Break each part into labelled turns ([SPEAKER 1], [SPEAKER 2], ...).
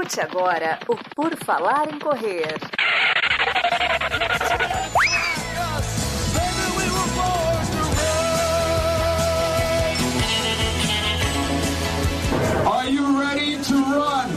[SPEAKER 1] Escute agora o Por Falar em Correr.
[SPEAKER 2] Are you ready to run?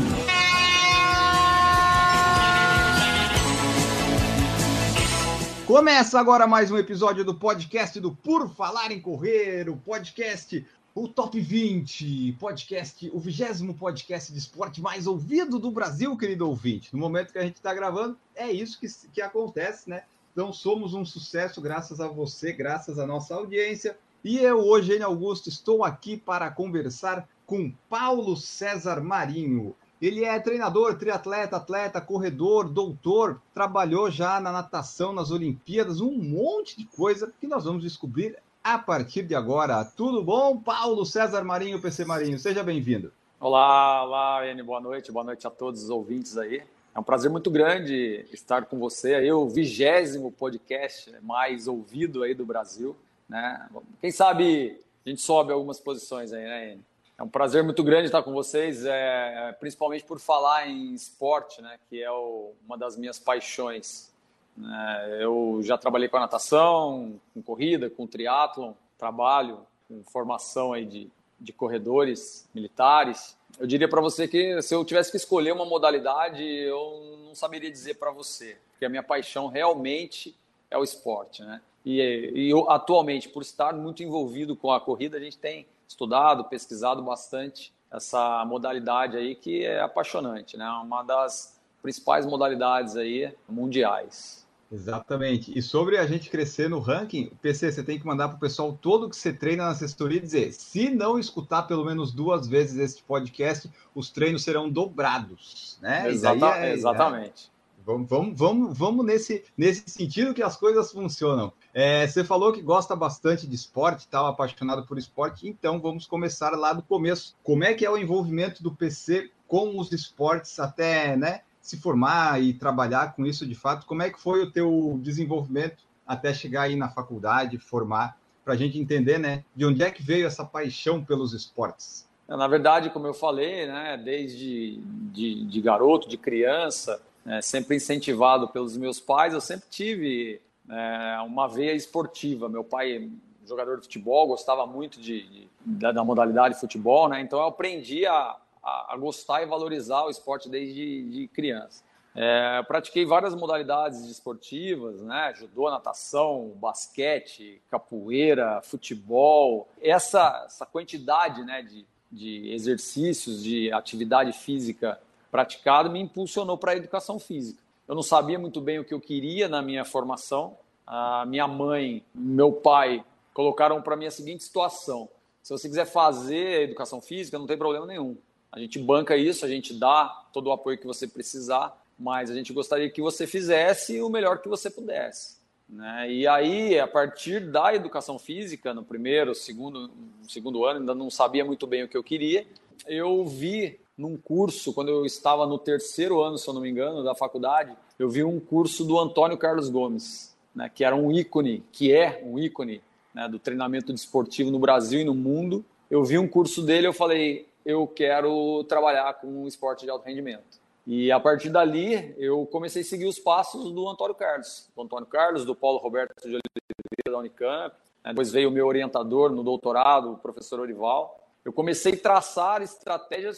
[SPEAKER 3] Começa agora mais um episódio do podcast do Por Falar em Correr, o podcast, o Top 20, podcast, o vigésimo podcast de esporte mais ouvido do Brasil, querido ouvinte. No momento que a gente está gravando, é isso que, que acontece, né? Então somos um sucesso graças a você, graças à nossa audiência. E eu, hoje, Enio Augusto, estou aqui para conversar com Paulo César Marinho. Ele é treinador, triatleta, atleta, corredor, doutor, trabalhou já na natação, nas Olimpíadas, um monte de coisa que nós vamos descobrir a partir de agora. Tudo bom, Paulo César Marinho, PC Marinho? Seja bem-vindo.
[SPEAKER 4] Olá, olá, N, boa noite, boa noite a todos os ouvintes aí. É um prazer muito grande estar com você aí, o vigésimo podcast mais ouvido aí do Brasil, né? Quem sabe a gente sobe algumas posições aí, né, N? É um prazer muito grande estar com vocês, é, principalmente por falar em esporte, né, que é o, uma das minhas paixões. É, eu já trabalhei com a natação, com corrida, com triatlon, trabalho com formação aí de, de corredores militares. Eu diria para você que se eu tivesse que escolher uma modalidade, eu não saberia dizer para você, porque a minha paixão realmente é o esporte, né? E, e eu, atualmente, por estar muito envolvido com a corrida, a gente tem estudado, pesquisado bastante essa modalidade aí que é apaixonante, né? Uma das principais modalidades aí mundiais.
[SPEAKER 3] Exatamente. E sobre a gente crescer no ranking, PC, você tem que mandar para o pessoal todo que você treina na assessoria dizer: se não escutar pelo menos duas vezes este podcast, os treinos serão dobrados, né?
[SPEAKER 4] Exata, é, exatamente.
[SPEAKER 3] É, Vamos, vamos, vamos, vamos nesse, nesse sentido que as coisas funcionam. É, você falou que gosta bastante de esporte, tal, apaixonado por esporte, então vamos começar lá do começo. Como é que é o envolvimento do PC com os esportes até né, se formar e trabalhar com isso de fato? Como é que foi o teu desenvolvimento até chegar aí na faculdade, formar, para a gente entender né, de onde é que veio essa paixão pelos esportes?
[SPEAKER 4] Na verdade, como eu falei, né, desde de, de garoto, de criança, é, sempre incentivado pelos meus pais, eu sempre tive é, uma veia esportiva. Meu pai, jogador de futebol, gostava muito de, de da, da, modalidade de futebol, né? Então eu aprendi a, a, gostar e valorizar o esporte desde de criança. É, pratiquei várias modalidades esportivas, né? Judô, natação, basquete, capoeira, futebol. Essa, essa quantidade né, de, de exercícios, de atividade física praticado me impulsionou para a educação física. Eu não sabia muito bem o que eu queria na minha formação. A minha mãe, meu pai colocaram para mim a seguinte situação: se você quiser fazer educação física, não tem problema nenhum. A gente banca isso, a gente dá todo o apoio que você precisar, mas a gente gostaria que você fizesse o melhor que você pudesse. Né? E aí, a partir da educação física, no primeiro, segundo, segundo ano, ainda não sabia muito bem o que eu queria, eu vi num curso, quando eu estava no terceiro ano, se eu não me engano, da faculdade, eu vi um curso do Antônio Carlos Gomes, né, que era um ícone, que é um ícone né, do treinamento desportivo no Brasil e no mundo. Eu vi um curso dele, eu falei, eu quero trabalhar com esporte de alto rendimento. E a partir dali, eu comecei a seguir os passos do Antônio Carlos, do Antônio Carlos, do Paulo Roberto de Oliveira da Unicamp. Né, depois veio o meu orientador no doutorado, o professor Orival. Eu comecei a traçar estratégias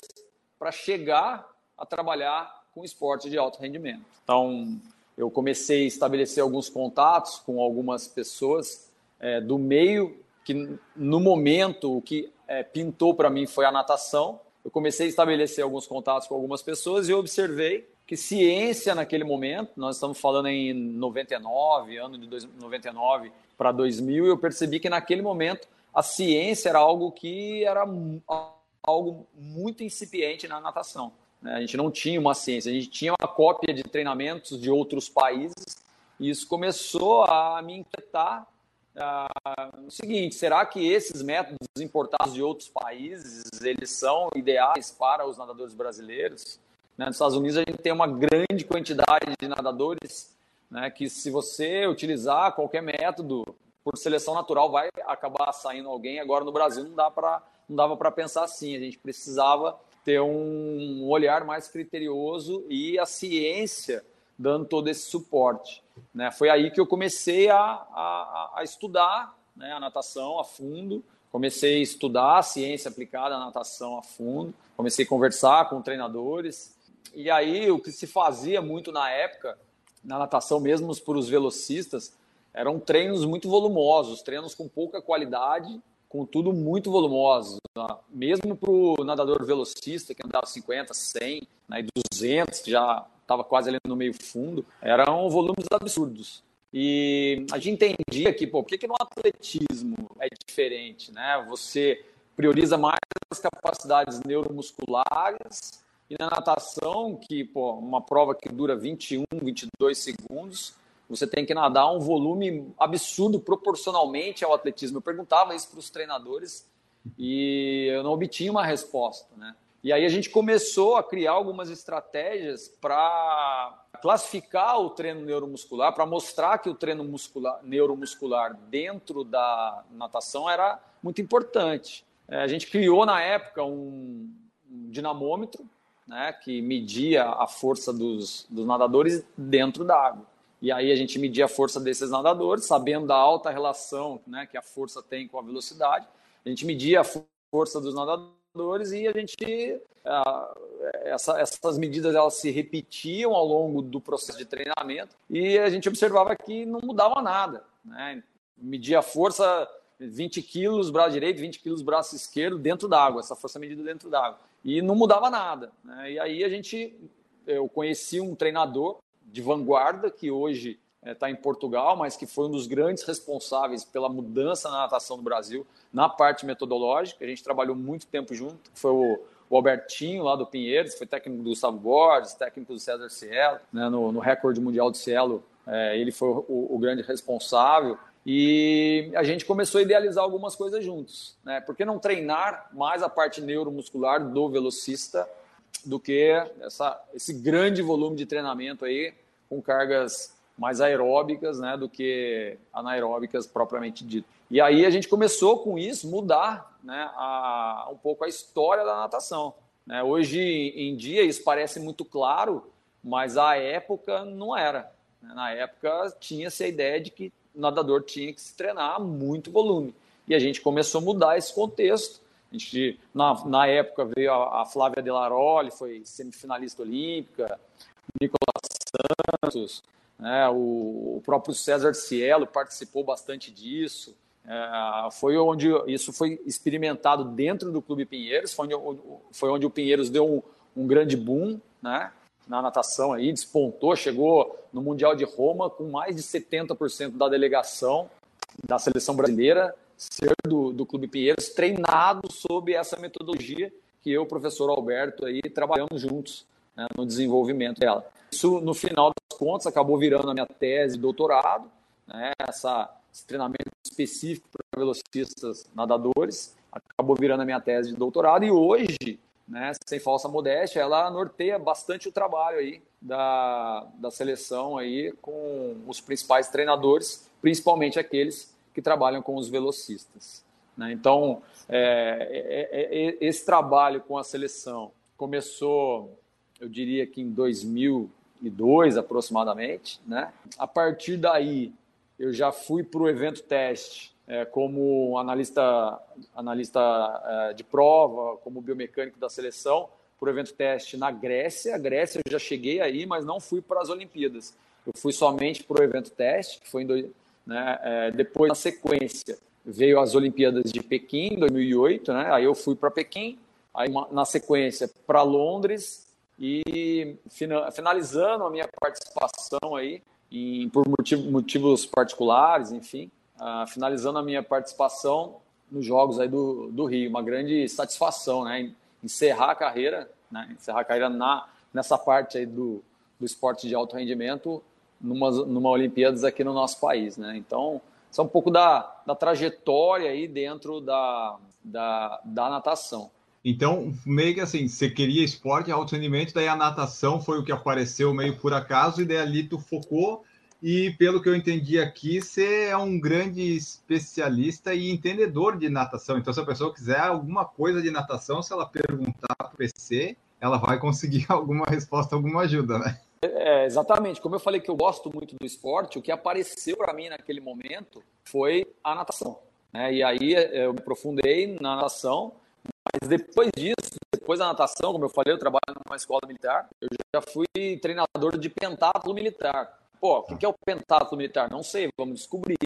[SPEAKER 4] para chegar a trabalhar com esporte de alto rendimento. Então, eu comecei a estabelecer alguns contatos com algumas pessoas é, do meio que, no momento, o que é, pintou para mim foi a natação. Eu comecei a estabelecer alguns contatos com algumas pessoas e observei que ciência naquele momento, nós estamos falando em 99, ano de 99 para 2000, eu percebi que naquele momento a ciência era algo que era algo muito incipiente na natação. Né? A gente não tinha uma ciência, a gente tinha uma cópia de treinamentos de outros países e isso começou a me inquietar. Uh, o seguinte, será que esses métodos importados de outros países eles são ideais para os nadadores brasileiros? Né? Nos Estados Unidos a gente tem uma grande quantidade de nadadores né, que se você utilizar qualquer método por seleção natural vai acabar saindo alguém. Agora no Brasil não dá para não dava para pensar assim. A gente precisava ter um olhar mais criterioso e a ciência dando todo esse suporte. Né? Foi aí que eu comecei a, a, a estudar né, a natação a fundo, comecei a estudar a ciência aplicada à natação a fundo, comecei a conversar com treinadores, e aí o que se fazia muito na época, na natação mesmo para os velocistas, eram treinos muito volumosos, treinos com pouca qualidade, com tudo muito volumoso. Né? Mesmo para o nadador velocista, que andava 50, 100, né, e 200, que já estava quase ali no meio fundo, eram volumes absurdos. E a gente entendia que, pô, por que, que no atletismo é diferente, né? Você prioriza mais as capacidades neuromusculares e na natação, que, pô, uma prova que dura 21, 22 segundos, você tem que nadar um volume absurdo proporcionalmente ao atletismo. Eu perguntava isso para os treinadores e eu não obtinha uma resposta, né? E aí a gente começou a criar algumas estratégias para classificar o treino neuromuscular, para mostrar que o treino muscular, neuromuscular dentro da natação era muito importante. É, a gente criou na época um, dinamômetro né, que media a força dos, dos nadadores dentro da água. E aí a gente media a força desses nadadores, sabendo da alta relação né, que a força tem com a velocidade. A gente media a força dos nadadores e a gente ah, essa, essas medidas elas se repetiam ao longo do processo de treinamento e a gente observava que não mudava nada, né? Media a força 20 quilos braço direito, 20 quilos braço esquerdo dentro d'água, essa força medida dentro d'água e não mudava nada, né? E aí a gente eu conheci um treinador de vanguarda que hoje está é, em Portugal, mas que foi um dos grandes responsáveis pela mudança na natação do Brasil na parte metodológica. A gente trabalhou muito tempo junto. Foi o, o Albertinho lá do Pinheiros, foi técnico do Gustavo Borges, técnico do César Cielo, né, no, no recorde mundial do Cielo. É, ele foi o, o, grande responsável. E a gente começou a idealizar algumas coisas juntos. Né? Por que não treinar mais a parte neuromuscular do velocista do que essa, esse grande volume de treinamento aí com cargas mais aeróbicas né, do que anaeróbicas propriamente dito. E aí a gente começou com isso mudar né, a, um pouco a história da natação. Né? Hoje em dia isso parece muito claro, mas à época não era. Né? Na época tinha-se a ideia de que o nadador tinha que se treinar muito volume. E a gente começou a mudar esse contexto. A gente, na, na época veio a, a Flávia Delaroli, foi semifinalista olímpica, Nicolas Santos, né? O, o, próprio César Cielo participou bastante disso. É, foi onde isso foi experimentado dentro do Clube Pinheiros, foi onde, foi onde o Pinheiros deu um, um grande boom né? na natação, aí, despontou, chegou no Mundial de Roma com mais de 70% da delegação da seleção brasileira ser do, do Clube Pinheiros, treinado sob essa metodologia que eu, o professor Alberto, aí trabalhamos juntos né, no desenvolvimento dela. Isso, no final contas, acabou virando a minha tese de doutorado, né, essa, esse treinamento específico para velocistas nadadores, acabou virando a minha tese de doutorado e hoje, né, sem falsa modéstia, ela norteia bastante o trabalho aí da, da seleção aí com os principais treinadores, principalmente aqueles que trabalham com os velocistas. Né? Então, é, é, é, esse trabalho com a seleção começou eu diria que em 2002 aproximadamente, né? A partir daí eu já fui para o evento teste é, como analista analista é, de prova, como biomecânico da seleção, para o evento teste na Grécia. A Grécia eu já cheguei aí, mas não fui para as Olimpíadas. Eu fui somente para o evento teste, que foi em dois, né, é, depois na sequência veio as Olimpíadas de Pequim, em 2008, né? Aí eu fui para Pequim, aí na sequência para Londres e finalizando a minha participação aí, em, por motivo, motivos particulares, enfim, uh, finalizando a minha participação nos Jogos aí do, do Rio. Uma grande satisfação, né? Encerrar a carreira, né? encerrar a carreira na, nessa parte aí do, do esporte de alto rendimento numa, numa Olimpíadas aqui no nosso país, né? Então, isso é um pouco da, da trajetória aí dentro da, da, da natação.
[SPEAKER 3] Então, meio que assim, você queria esporte, alto rendimento, daí a natação foi o que apareceu meio por acaso, e daí ali tu focou E pelo que eu entendi aqui, você é um grande especialista e entendedor de natação. Então, se a pessoa quiser alguma coisa de natação, se ela perguntar para o PC, ela vai conseguir alguma resposta, alguma ajuda, né?
[SPEAKER 4] É, exatamente. Como eu falei que eu gosto muito do esporte, o que apareceu para mim naquele momento foi a natação. Né? E aí eu me aprofundei na natação, mas depois disso, depois da natação, como eu falei, eu trabalho numa escola militar, eu já fui treinador de pentatlo militar. Pô, o que é o pentatlo militar? Não sei, vamos descobrir.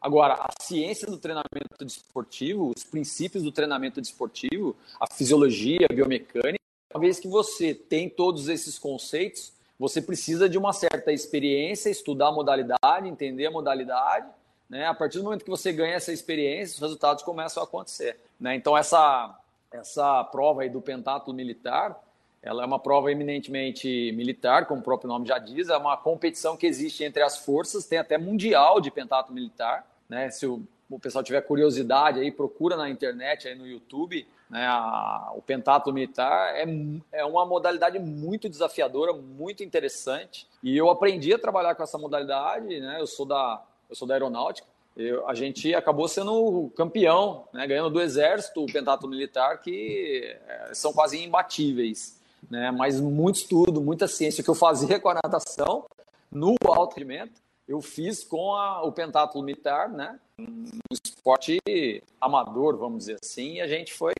[SPEAKER 4] Agora, a ciência do treinamento desportivo, os princípios do treinamento desportivo, a fisiologia, a biomecânica, uma vez que você tem todos esses conceitos, você precisa de uma certa experiência, estudar a modalidade, entender a modalidade. Né? A partir do momento que você ganha essa experiência, os resultados começam a acontecer. Né? Então, essa, essa prova aí do pentatlo militar, ela é uma prova eminentemente militar, como o próprio nome já diz, é uma competição que existe entre as forças, tem até mundial de pentatlo militar. Né? Se o, o pessoal tiver curiosidade aí, procura na internet, aí no YouTube, né, a, o pentatlo militar é, é uma modalidade muito desafiadora, muito interessante. E eu aprendi a trabalhar com essa modalidade. Né, eu sou da, eu sou da aeronáutica. Eu, a gente acabou sendo campeão, né, ganhando do exército o pentatlo militar, que é, são quase imbatíveis. Né, mas muito estudo, muita ciência que eu fazia com a natação no alto rendimento eu fiz com a, o pentatlo militar, né? Um esporte amador, vamos dizer assim, e a gente foi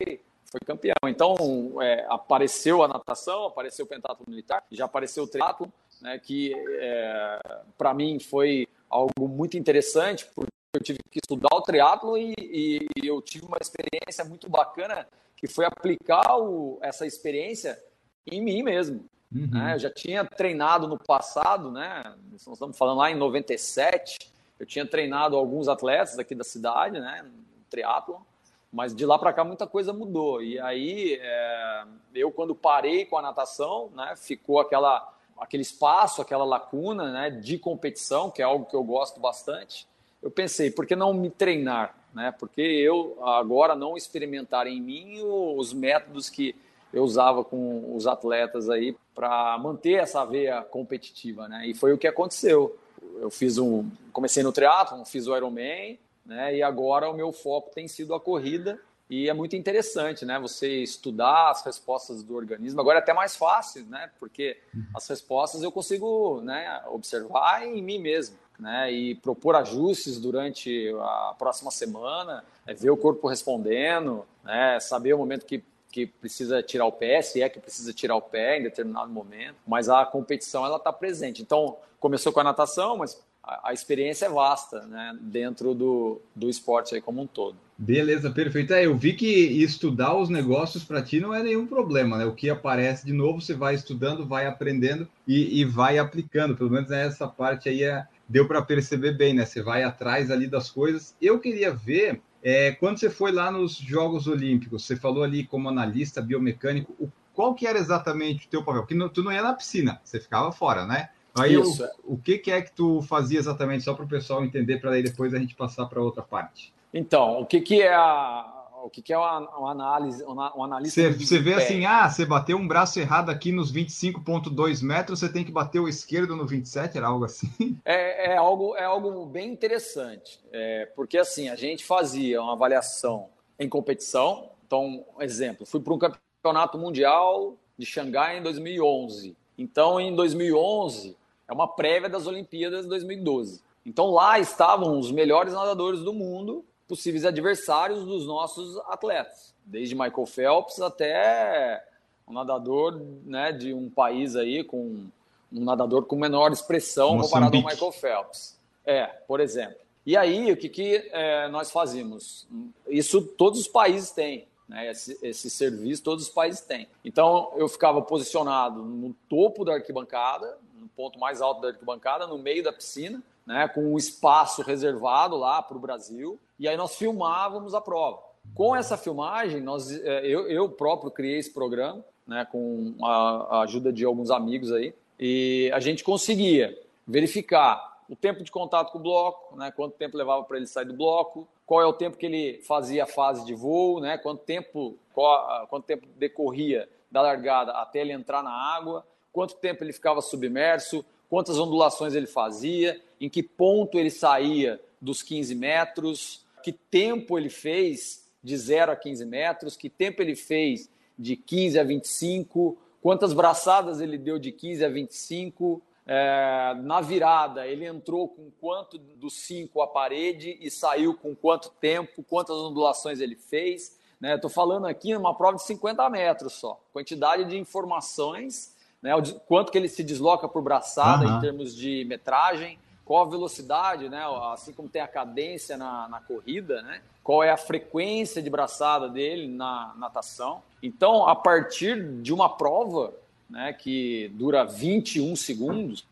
[SPEAKER 4] foi campeão. Então, é, apareceu a natação, apareceu o pentatlo militar, já apareceu o triatlo, né, que é, para mim foi algo muito interessante, porque eu tive que estudar o triatlo e, e, e eu tive uma experiência muito bacana, que foi aplicar o, essa experiência em mim mesmo. Uhum. Né? Eu já tinha treinado no passado, né? Nós estamos falando lá em 97. Eu tinha treinado alguns atletas aqui da cidade, né? Triatlo, mas de lá para cá muita coisa mudou. E aí é... eu quando parei com a natação, né? Ficou aquela aquele espaço, aquela lacuna, né? De competição, que é algo que eu gosto bastante. Eu pensei, por que não me treinar, né? Porque eu agora não experimentar em mim os métodos que eu usava com os atletas aí para manter essa veia competitiva, né? E foi o que aconteceu. Eu fiz um, comecei no triatlo, fiz o Ironman, né? E agora o meu foco tem sido a corrida e é muito interessante, né? Você estudar as respostas do organismo. Agora é até mais fácil, né? Porque as respostas eu consigo, né? Observar em mim mesmo, né? E propor ajustes durante a próxima semana, é ver o corpo respondendo, né? Saber o momento que que precisa tirar o pé, se é que precisa tirar o pé em determinado momento, mas a competição ela está presente. Então começou com a natação, mas a, a experiência é vasta, né, dentro do, do esporte aí como um todo.
[SPEAKER 3] Beleza, perfeito. É, eu vi que estudar os negócios para ti não é nenhum problema, né? O que aparece de novo, você vai estudando, vai aprendendo e, e vai aplicando. Pelo menos essa parte aí é, deu para perceber bem, né? Você vai atrás ali das coisas. Eu queria ver é, quando você foi lá nos Jogos Olímpicos, você falou ali como analista biomecânico, o, qual que era exatamente o teu papel? Porque não, tu não ia na piscina, você ficava fora, né? Aí Isso. O, o que, que é que tu fazia exatamente, só para o pessoal entender, para aí depois a gente passar para outra parte?
[SPEAKER 4] Então, o que, que é a, o que, que é uma, uma análise, uma, uma analista.
[SPEAKER 3] Você, você vê assim, ah, você bateu um braço errado aqui nos 25,2 metros, você tem que bater o esquerdo no 27, era algo assim?
[SPEAKER 4] É, é algo, é algo bem interessante, é, porque assim, a gente fazia uma avaliação em competição. Então, um exemplo, fui para um campeonato mundial de Xangai em 2011. Então, em 2011, é uma prévia das Olimpíadas de 2012. Então, lá estavam os melhores nadadores do mundo possíveis adversários dos nossos atletas, desde Michael Phelps até um nadador né, de um país aí com um nadador com menor expressão Moçambique. comparado ao Michael Phelps. É, por exemplo. E aí, o que, que é, nós fazíamos? Isso todos os países têm, né? Esse, esse, serviço todos os países têm. Então, eu ficava posicionado no topo da arquibancada, no ponto mais alto da arquibancada, no meio da piscina, né? com um espaço reservado lá para o Brasil e aí nós filmávamos a prova. Com essa filmagem, nós, é, eu, eu próprio criei esse programa, né, com a, a ajuda de alguns amigos aí, e a gente conseguia verificar o tempo de contato com o bloco, né, quanto tempo levava para ele sair do bloco, qual é o tempo que ele fazia a fase de voo, né, quanto tempo, qual, quanto tempo decorria da largada até ele entrar na água, quanto tempo ele ficava submerso, quantas ondulações ele fazia, em que ponto ele saía dos 15 metros, que tempo ele fez de 0 a 15 metros, que tempo ele fez de 15 a 25, quantas braçadas ele deu de 15 a 25. É, na virada, ele entrou com quanto dos 5 à parede e saiu com quanto tempo, quantas ondulações ele fez. Estou né? falando aqui uma prova de 50 metros só. Quantidade de informações, né? quanto que ele se desloca por braçada uhum. em termos de metragem, qual a velocidade, né? assim como tem a cadência na, na corrida, né? qual é a frequência de braçada dele na natação. Então, a partir de uma prova né, que dura 21 segundos,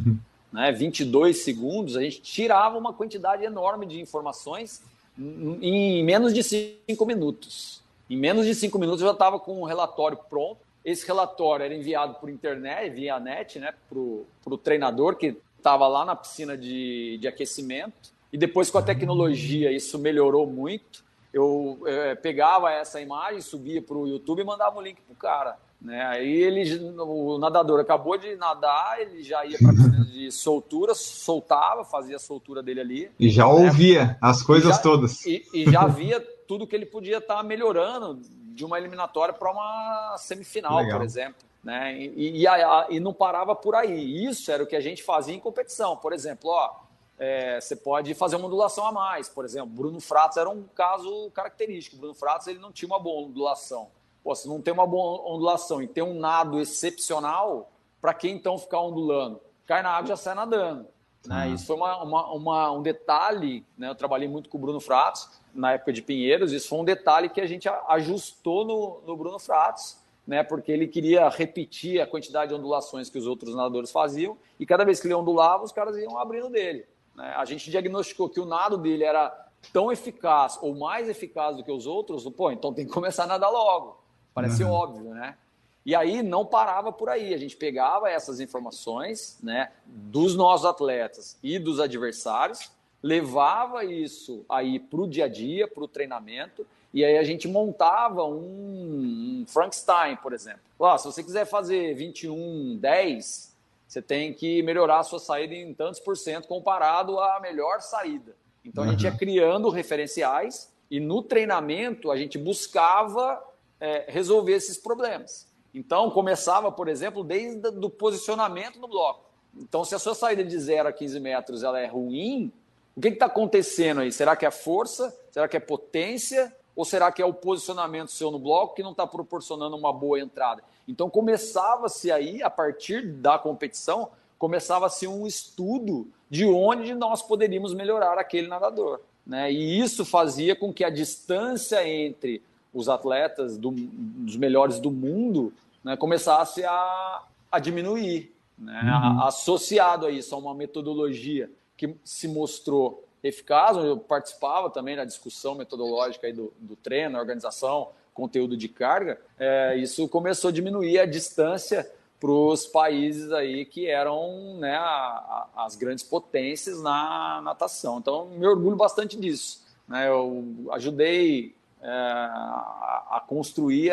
[SPEAKER 4] né, 22 segundos, a gente tirava uma quantidade enorme de informações em menos de 5 minutos. Em menos de 5 minutos eu já estava com um relatório pronto. Esse relatório era enviado por internet, via net, né, para o treinador que estava lá na piscina de, de aquecimento. E depois, com a tecnologia, isso melhorou muito. Eu é, pegava essa imagem, subia para o YouTube e mandava o um link para o cara. Né? Aí ele, o nadador acabou de nadar, ele já ia para a piscina de soltura, soltava, fazia a soltura dele ali.
[SPEAKER 3] E já né? ouvia as coisas
[SPEAKER 4] já,
[SPEAKER 3] todas.
[SPEAKER 4] E, e, já via tudo que ele podia estar tá melhorando de uma eliminatória para uma semifinal, Legal. por exemplo. Né? E, e, e, não parava por aí. Isso era o que a gente fazia em competição. Por exemplo, ó, é, você pode fazer uma ondulação a mais. Por exemplo, Bruno Fratos era um caso característico. Bruno Fratos ele não tinha uma boa ondulação. Pô, se não tem uma boa ondulação e tem um nado excepcional, para quem então ficar ondulando? Cai na água já sai nadando. Né? Isso foi uma, uma, uma, um detalhe, né? eu trabalhei muito com o Bruno Fratos na época de Pinheiros, isso foi um detalhe que a gente ajustou no, no Bruno Fratos, né? porque ele queria repetir a quantidade de ondulações que os outros nadadores faziam, e cada vez que ele ondulava, os caras iam abrindo dele. Né? A gente diagnosticou que o nado dele era tão eficaz ou mais eficaz do que os outros, pô, então tem que começar a nadar logo. Parece uhum. óbvio, né? E aí não parava por aí, a gente pegava essas informações né, dos nossos atletas e dos adversários, levava isso aí para o dia a dia, para o treinamento, e aí a gente montava um, um Frankenstein, por exemplo. Ó, se você quiser fazer 21, 10, você tem que melhorar a sua saída em tantos por cento comparado à melhor saída. Então, a gente ia criando referenciais e no treinamento a gente buscava é, resolver esses problemas. Então, começava, por exemplo, desde o posicionamento no bloco. Então, se a sua saída de 0 a 15 metros ela é ruim, o que está acontecendo aí? Será que é força? Será que é potência? Ou será que é o posicionamento seu no bloco que não está proporcionando uma boa entrada? Então começava-se aí, a partir da competição, começava-se um estudo de onde nós poderíamos melhorar aquele nadador. Né? E isso fazia com que a distância entre os atletas do, dos melhores do mundo né, começasse a, a diminuir. Né? Uhum. associado a isso, a uma metodologia que se mostrou eficaz, eu participava também da discussão metodológica aí do, do treino, organização, conteúdo de carga, é, isso começou a diminuir a distância para os países aí que eram né, a, a, as grandes potências na natação. Então, me orgulho bastante disso. Né? Eu ajudei é, a, a, construir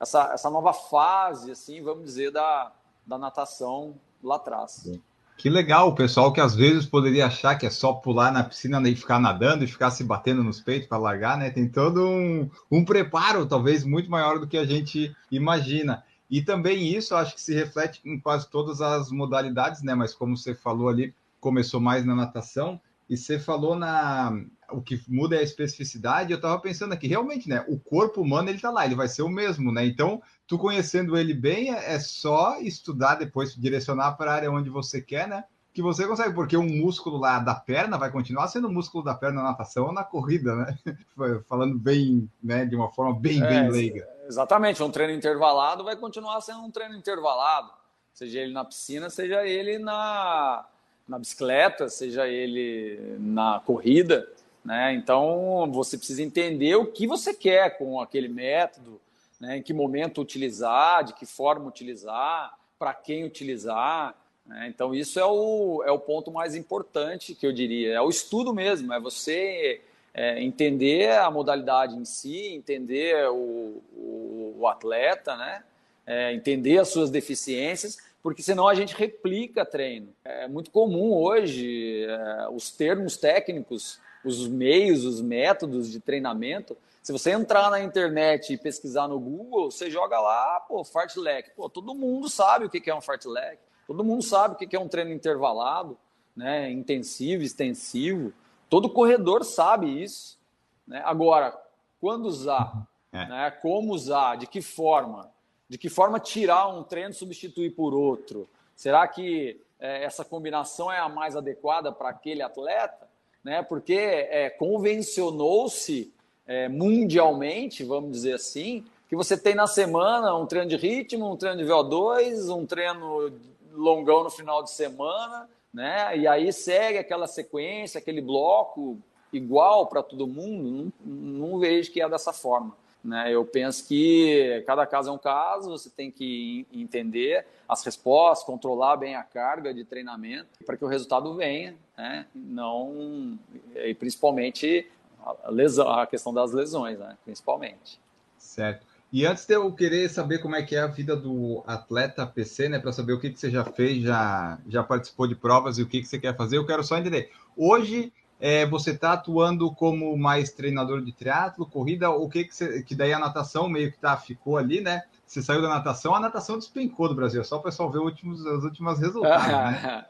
[SPEAKER 4] essa, essa nova fase, assim, vamos dizer, da, da natação lá atrás. Sim.
[SPEAKER 3] Que legal, o pessoal que às vezes poderia achar que é só pular na piscina e ficar nadando e ficar se batendo nos peitos para largar, né? Tem todo um, um preparo, talvez muito maior do que a gente imagina. E também isso acho que se reflete em quase todas as modalidades, né? Mas como você falou ali, começou mais na natação e você falou na o que muda é a especificidade. Eu estava pensando aqui, realmente, né? O corpo humano ele tá lá, ele vai ser o mesmo, né? Então, tu conhecendo ele bem, é, é só estudar depois, direcionar para a área onde você quer, né? Que você consegue, porque um músculo lá da perna vai continuar sendo o músculo da perna na natação ou na corrida, né? Falando bem, né? De uma forma bem, é, bem leiga.
[SPEAKER 4] Exatamente, um treino intervalado vai continuar sendo um treino intervalado, seja ele na piscina, seja ele na, na bicicleta, seja ele na corrida, né? Então você precisa entender o que você quer com aquele método, né, em que momento utilizar, de que forma utilizar, para quem utilizar. Né? Então, isso é o, é o ponto mais importante que eu diria. É o estudo mesmo, é você é, entender a modalidade em si, entender o, o, o atleta, né? É, entender as suas deficiências, porque senão a gente replica treino. É muito comum hoje é, os termos técnicos, os meios, os métodos de treinamento. Se você entrar na internet e pesquisar no Google, você joga lá, pô, fartlek. Pô, todo mundo sabe o que é um fartlek. Todo mundo sabe o que é um treino intervalado, né? Intensivo, extensivo. Todo corredor sabe isso. Né? Agora, quando usar, é. né? como usar, de que forma, de que forma tirar um treino e substituir por outro. Será que é, essa combinação é a mais adequada para aquele atleta? Né? Porque é, convencionou-se é, mundialmente, vamos dizer assim, que você tem na semana um treino de ritmo, um treino de VO2, um treino longão no final de semana, né? E aí segue aquela sequência, aquele bloco igual para todo mundo. Não, não, vejo que é dessa forma. Né? Eu penso que cada caso é um caso, você tem que entender as respostas, controlar bem a carga de treinamento para que o resultado venha, né? Não e principalmente a, lesão, a questão das lesões, né? Principalmente.
[SPEAKER 3] Certo. E antes de eu querer saber como é que é a vida do atleta PC, né, para saber o que, que você já fez, já, já participou de provas e o que, que você quer fazer, eu quero só entender. Hoje é, você está atuando como mais treinador de triatlo, corrida, o que que, você, que daí a natação meio que tá, ficou ali, né? Você saiu da natação, a natação despencou do Brasil, é só o pessoal ver últimos, as últimas resultados, né?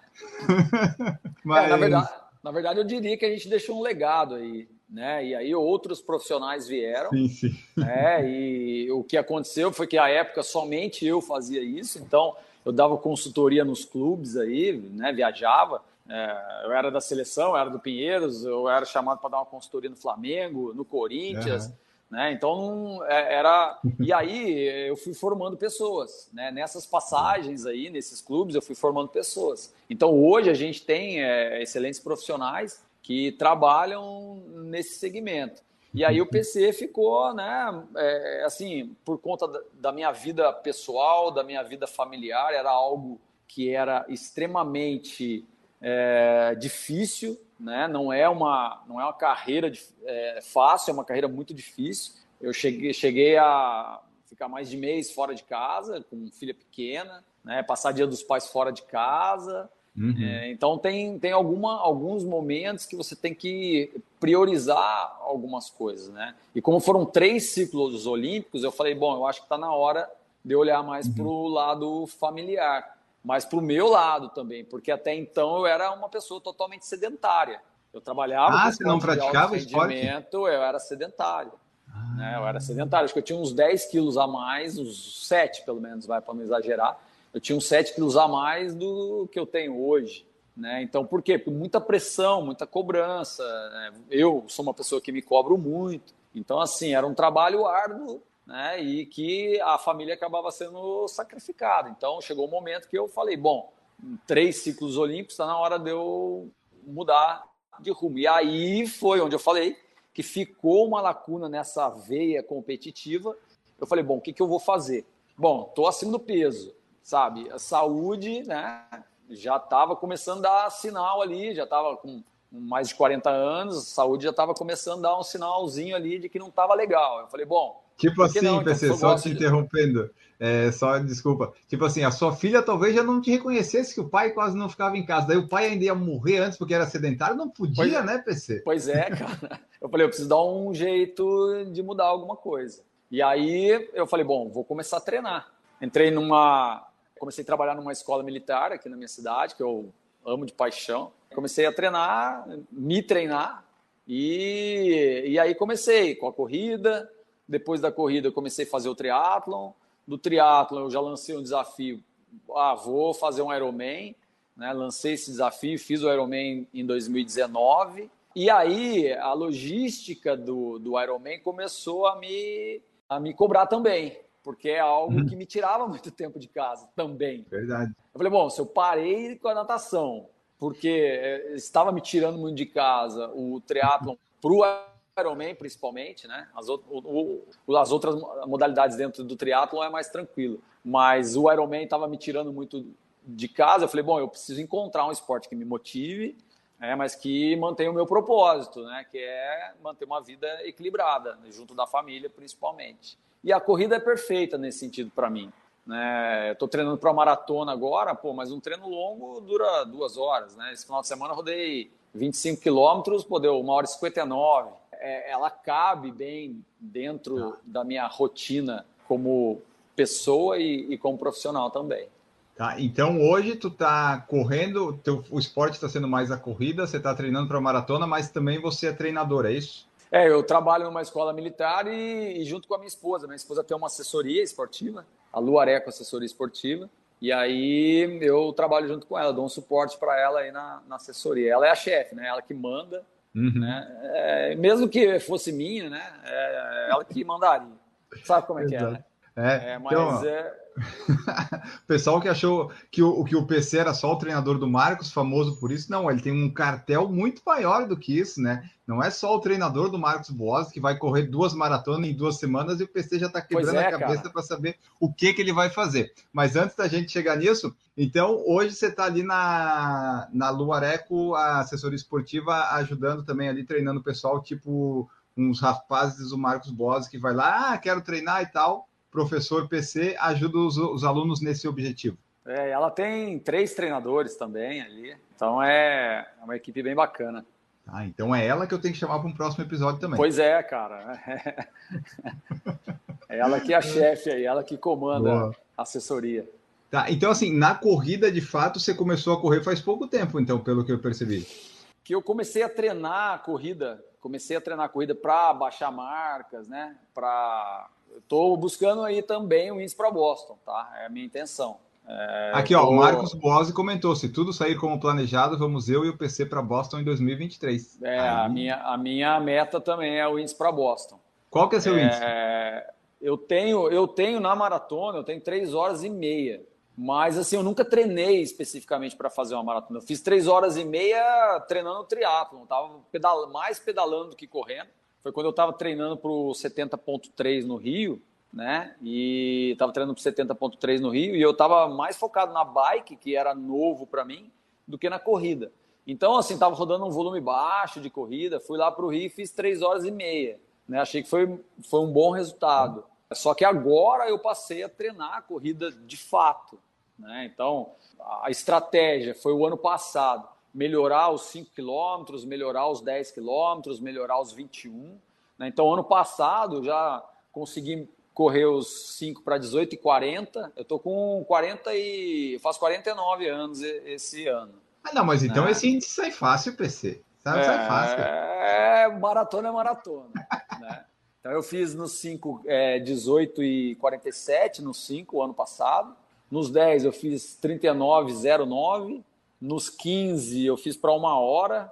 [SPEAKER 4] Mas... É, na, verdade, na verdade, eu diria que a gente deixou um legado aí né? E aí outros profissionais vieram, sim, sim. né? E o que aconteceu foi que a época somente eu fazia isso, então eu dava consultoria nos clubes aí, né? Viajava, é, eu era da seleção, era do Pinheiros, eu era chamado para dar uma consultoria no Flamengo, no Corinthians. Uhum. Né? Então é, era e aí eu fui formando pessoas, né? Nessas passagens aí, nesses clubes, eu fui formando pessoas. Então hoje a gente tem é, excelentes profissionais que trabalham nesse segmento. E aí o PC ficou, né, é, assim, por conta da minha vida pessoal, da minha vida familiar, era algo que era extremamente é, difícil, né? Não é uma, não é uma carreira é, fácil, é uma carreira muito difícil. Eu cheguei, cheguei a ficar mais de mês fora de casa, com filha pequena, né? Passar dia dos pais fora de casa, Uhum. É, então tem, tem alguma, alguns momentos que você tem que priorizar algumas coisas, né? E como foram três ciclos olímpicos, eu falei, bom, eu acho que está na hora de olhar mais uhum. para o lado familiar, mas para o meu lado também, porque até então eu era uma pessoa totalmente sedentária. Eu trabalhava.
[SPEAKER 3] Ah, você não praticava esporte?
[SPEAKER 4] Eu era sedentário. Ah. Né? Eu era sedentário. Acho que eu tinha uns 10 quilos a mais, uns 7 pelo menos, vai para não exagerar eu tinha uns 7 quilos a mais do que eu tenho hoje. Né? Então, por quê? Porque muita pressão, muita cobrança. Né? Eu sou uma pessoa que me cobro muito. Então, assim, era um trabalho árduo né? e que a família acabava sendo sacrificada. Então, chegou o um momento que eu falei: bom, três ciclos olímpicos, está na hora de eu mudar de rumo. E aí foi onde eu falei que ficou uma lacuna nessa veia competitiva. Eu falei: bom, o que, que eu vou fazer? Bom, estou acima do peso sabe? A saúde, né? Já estava começando a dar sinal ali, já estava com mais de 40 anos, a saúde já estava começando a dar um sinalzinho ali de que não estava legal. Eu falei, bom.
[SPEAKER 3] Tipo assim, não? PC, então, só te de... interrompendo, é, só desculpa. Tipo assim, a sua filha talvez já não te reconhecesse que o pai quase não ficava em casa. Daí o pai ainda ia morrer antes porque era sedentário, não podia, pois, né, PC?
[SPEAKER 4] Pois é, cara. Eu falei, eu preciso dar um jeito de mudar alguma coisa. E aí eu falei, bom, vou começar a treinar. Entrei numa comecei a trabalhar numa escola militar aqui na minha cidade, que eu amo de paixão. Comecei a treinar, me treinar, e, e aí comecei com a corrida. Depois da corrida, eu comecei a fazer o triatlon. Do triatlon, eu já lancei um desafio. Ah, vou fazer um Ironman. Né? Lancei esse desafio, fiz o Ironman em 2019. E aí, a logística do, do Ironman começou a me, a me cobrar também porque é algo uhum. que me tirava muito tempo de casa também.
[SPEAKER 3] Verdade.
[SPEAKER 4] Eu falei, bom, se eu parei com a natação, porque é, estava me tirando muito de casa o triatlon para o Ironman, principalmente, né? As, o, o, as outras modalidades dentro do triatlon é mais tranquilo, mas o Ironman estava me tirando muito de casa. Eu falei, bom, eu preciso encontrar um esporte que me motive, é, mas que mantenha o meu propósito, né? Que é manter uma vida equilibrada, junto da família, principalmente. E a corrida é perfeita nesse sentido para mim. Né? Estou treinando para maratona agora, pô, mas um treino longo dura duas horas. Né? Esse final de semana eu rodei 25 quilômetros, pô, deu uma hora e 59. É, ela cabe bem dentro ah. da minha rotina como pessoa e, e como profissional também.
[SPEAKER 3] Tá, então hoje tu tá correndo, teu, o esporte está sendo mais a corrida, você está treinando para maratona, mas também você é treinador, é isso?
[SPEAKER 4] É, eu trabalho numa escola militar e, e, junto com a minha esposa. Minha esposa tem uma assessoria esportiva, a Luareco Assessoria Esportiva, e aí eu trabalho junto com ela, dou um suporte para ela aí na, na, assessoria. Ela é a chefe, né? Ela que manda, uhum. né? É, mesmo que fosse minha, né? É ela que mandaria. Sabe como é que é, né?
[SPEAKER 3] É, é mas então, é, o pessoal que achou que o, que o PC era só o treinador do Marcos, famoso por isso, não, ele tem um cartel muito maior do que isso, né? Não é só o treinador do Marcos Boas que vai correr duas maratonas em duas semanas e o PC já está quebrando é, a cabeça para saber o que, que ele vai fazer. Mas antes da gente chegar nisso, então hoje você está ali na, na Luareco, a assessoria esportiva, ajudando também ali, treinando o pessoal, tipo uns rapazes do Marcos Boas que vai lá, ah, quero treinar e tal professor PC ajuda os, os alunos nesse objetivo.
[SPEAKER 4] É, ela tem três treinadores também ali, então é, é uma equipe bem bacana.
[SPEAKER 3] Ah, então é ela que eu tenho que chamar para um próximo episódio também.
[SPEAKER 4] Pois é, cara. É ela que é a chefe aí, ela que comanda Boa. a assessoria.
[SPEAKER 3] Tá, então assim, na corrida de fato você começou a correr faz pouco tempo, então, pelo que eu percebi.
[SPEAKER 4] Que eu comecei a treinar a corrida, comecei a treinar a corrida para baixar marcas, né? Para Estou buscando aí também o índice para Boston, tá? É a minha intenção.
[SPEAKER 3] É, Aqui, ó, tô... o Marcos Boazzi comentou: se tudo sair como planejado, vamos eu e o PC para Boston em 2023.
[SPEAKER 4] É, aí... a, minha, a minha meta também é o índice para Boston.
[SPEAKER 3] Qual que é seu é, índice?
[SPEAKER 4] Eu tenho, eu tenho na maratona, eu tenho três horas e meia. Mas assim, eu nunca treinei especificamente para fazer uma maratona. Eu fiz três horas e meia treinando triatlo, tava pedal, mais pedalando do que correndo foi quando eu estava treinando para o 70.3 no Rio, né? E estava treinando para 70.3 no Rio e eu estava mais focado na bike, que era novo para mim, do que na corrida. Então, assim, estava rodando um volume baixo de corrida, fui lá para o Rio e fiz 3 horas e meia. Né? Achei que foi, foi um bom resultado. Só que agora eu passei a treinar a corrida de fato. Né? Então, a estratégia foi o ano passado melhorar os 5 quilômetros, melhorar os 10 quilômetros, melhorar os 21. Né? Então, ano passado, já consegui correr os 5 para 18 e 40. Eu estou com 40 e. Faço 49 anos esse ano.
[SPEAKER 3] Ah, não, mas então né? esse índice sai fácil, PC. Sai, é, sai fácil.
[SPEAKER 4] É, maratona é maratona. né? Então, eu fiz nos 5, é, 18 e 47, nos 5, ano passado. Nos 10, eu fiz 39,09. Nos 15 eu fiz para uma hora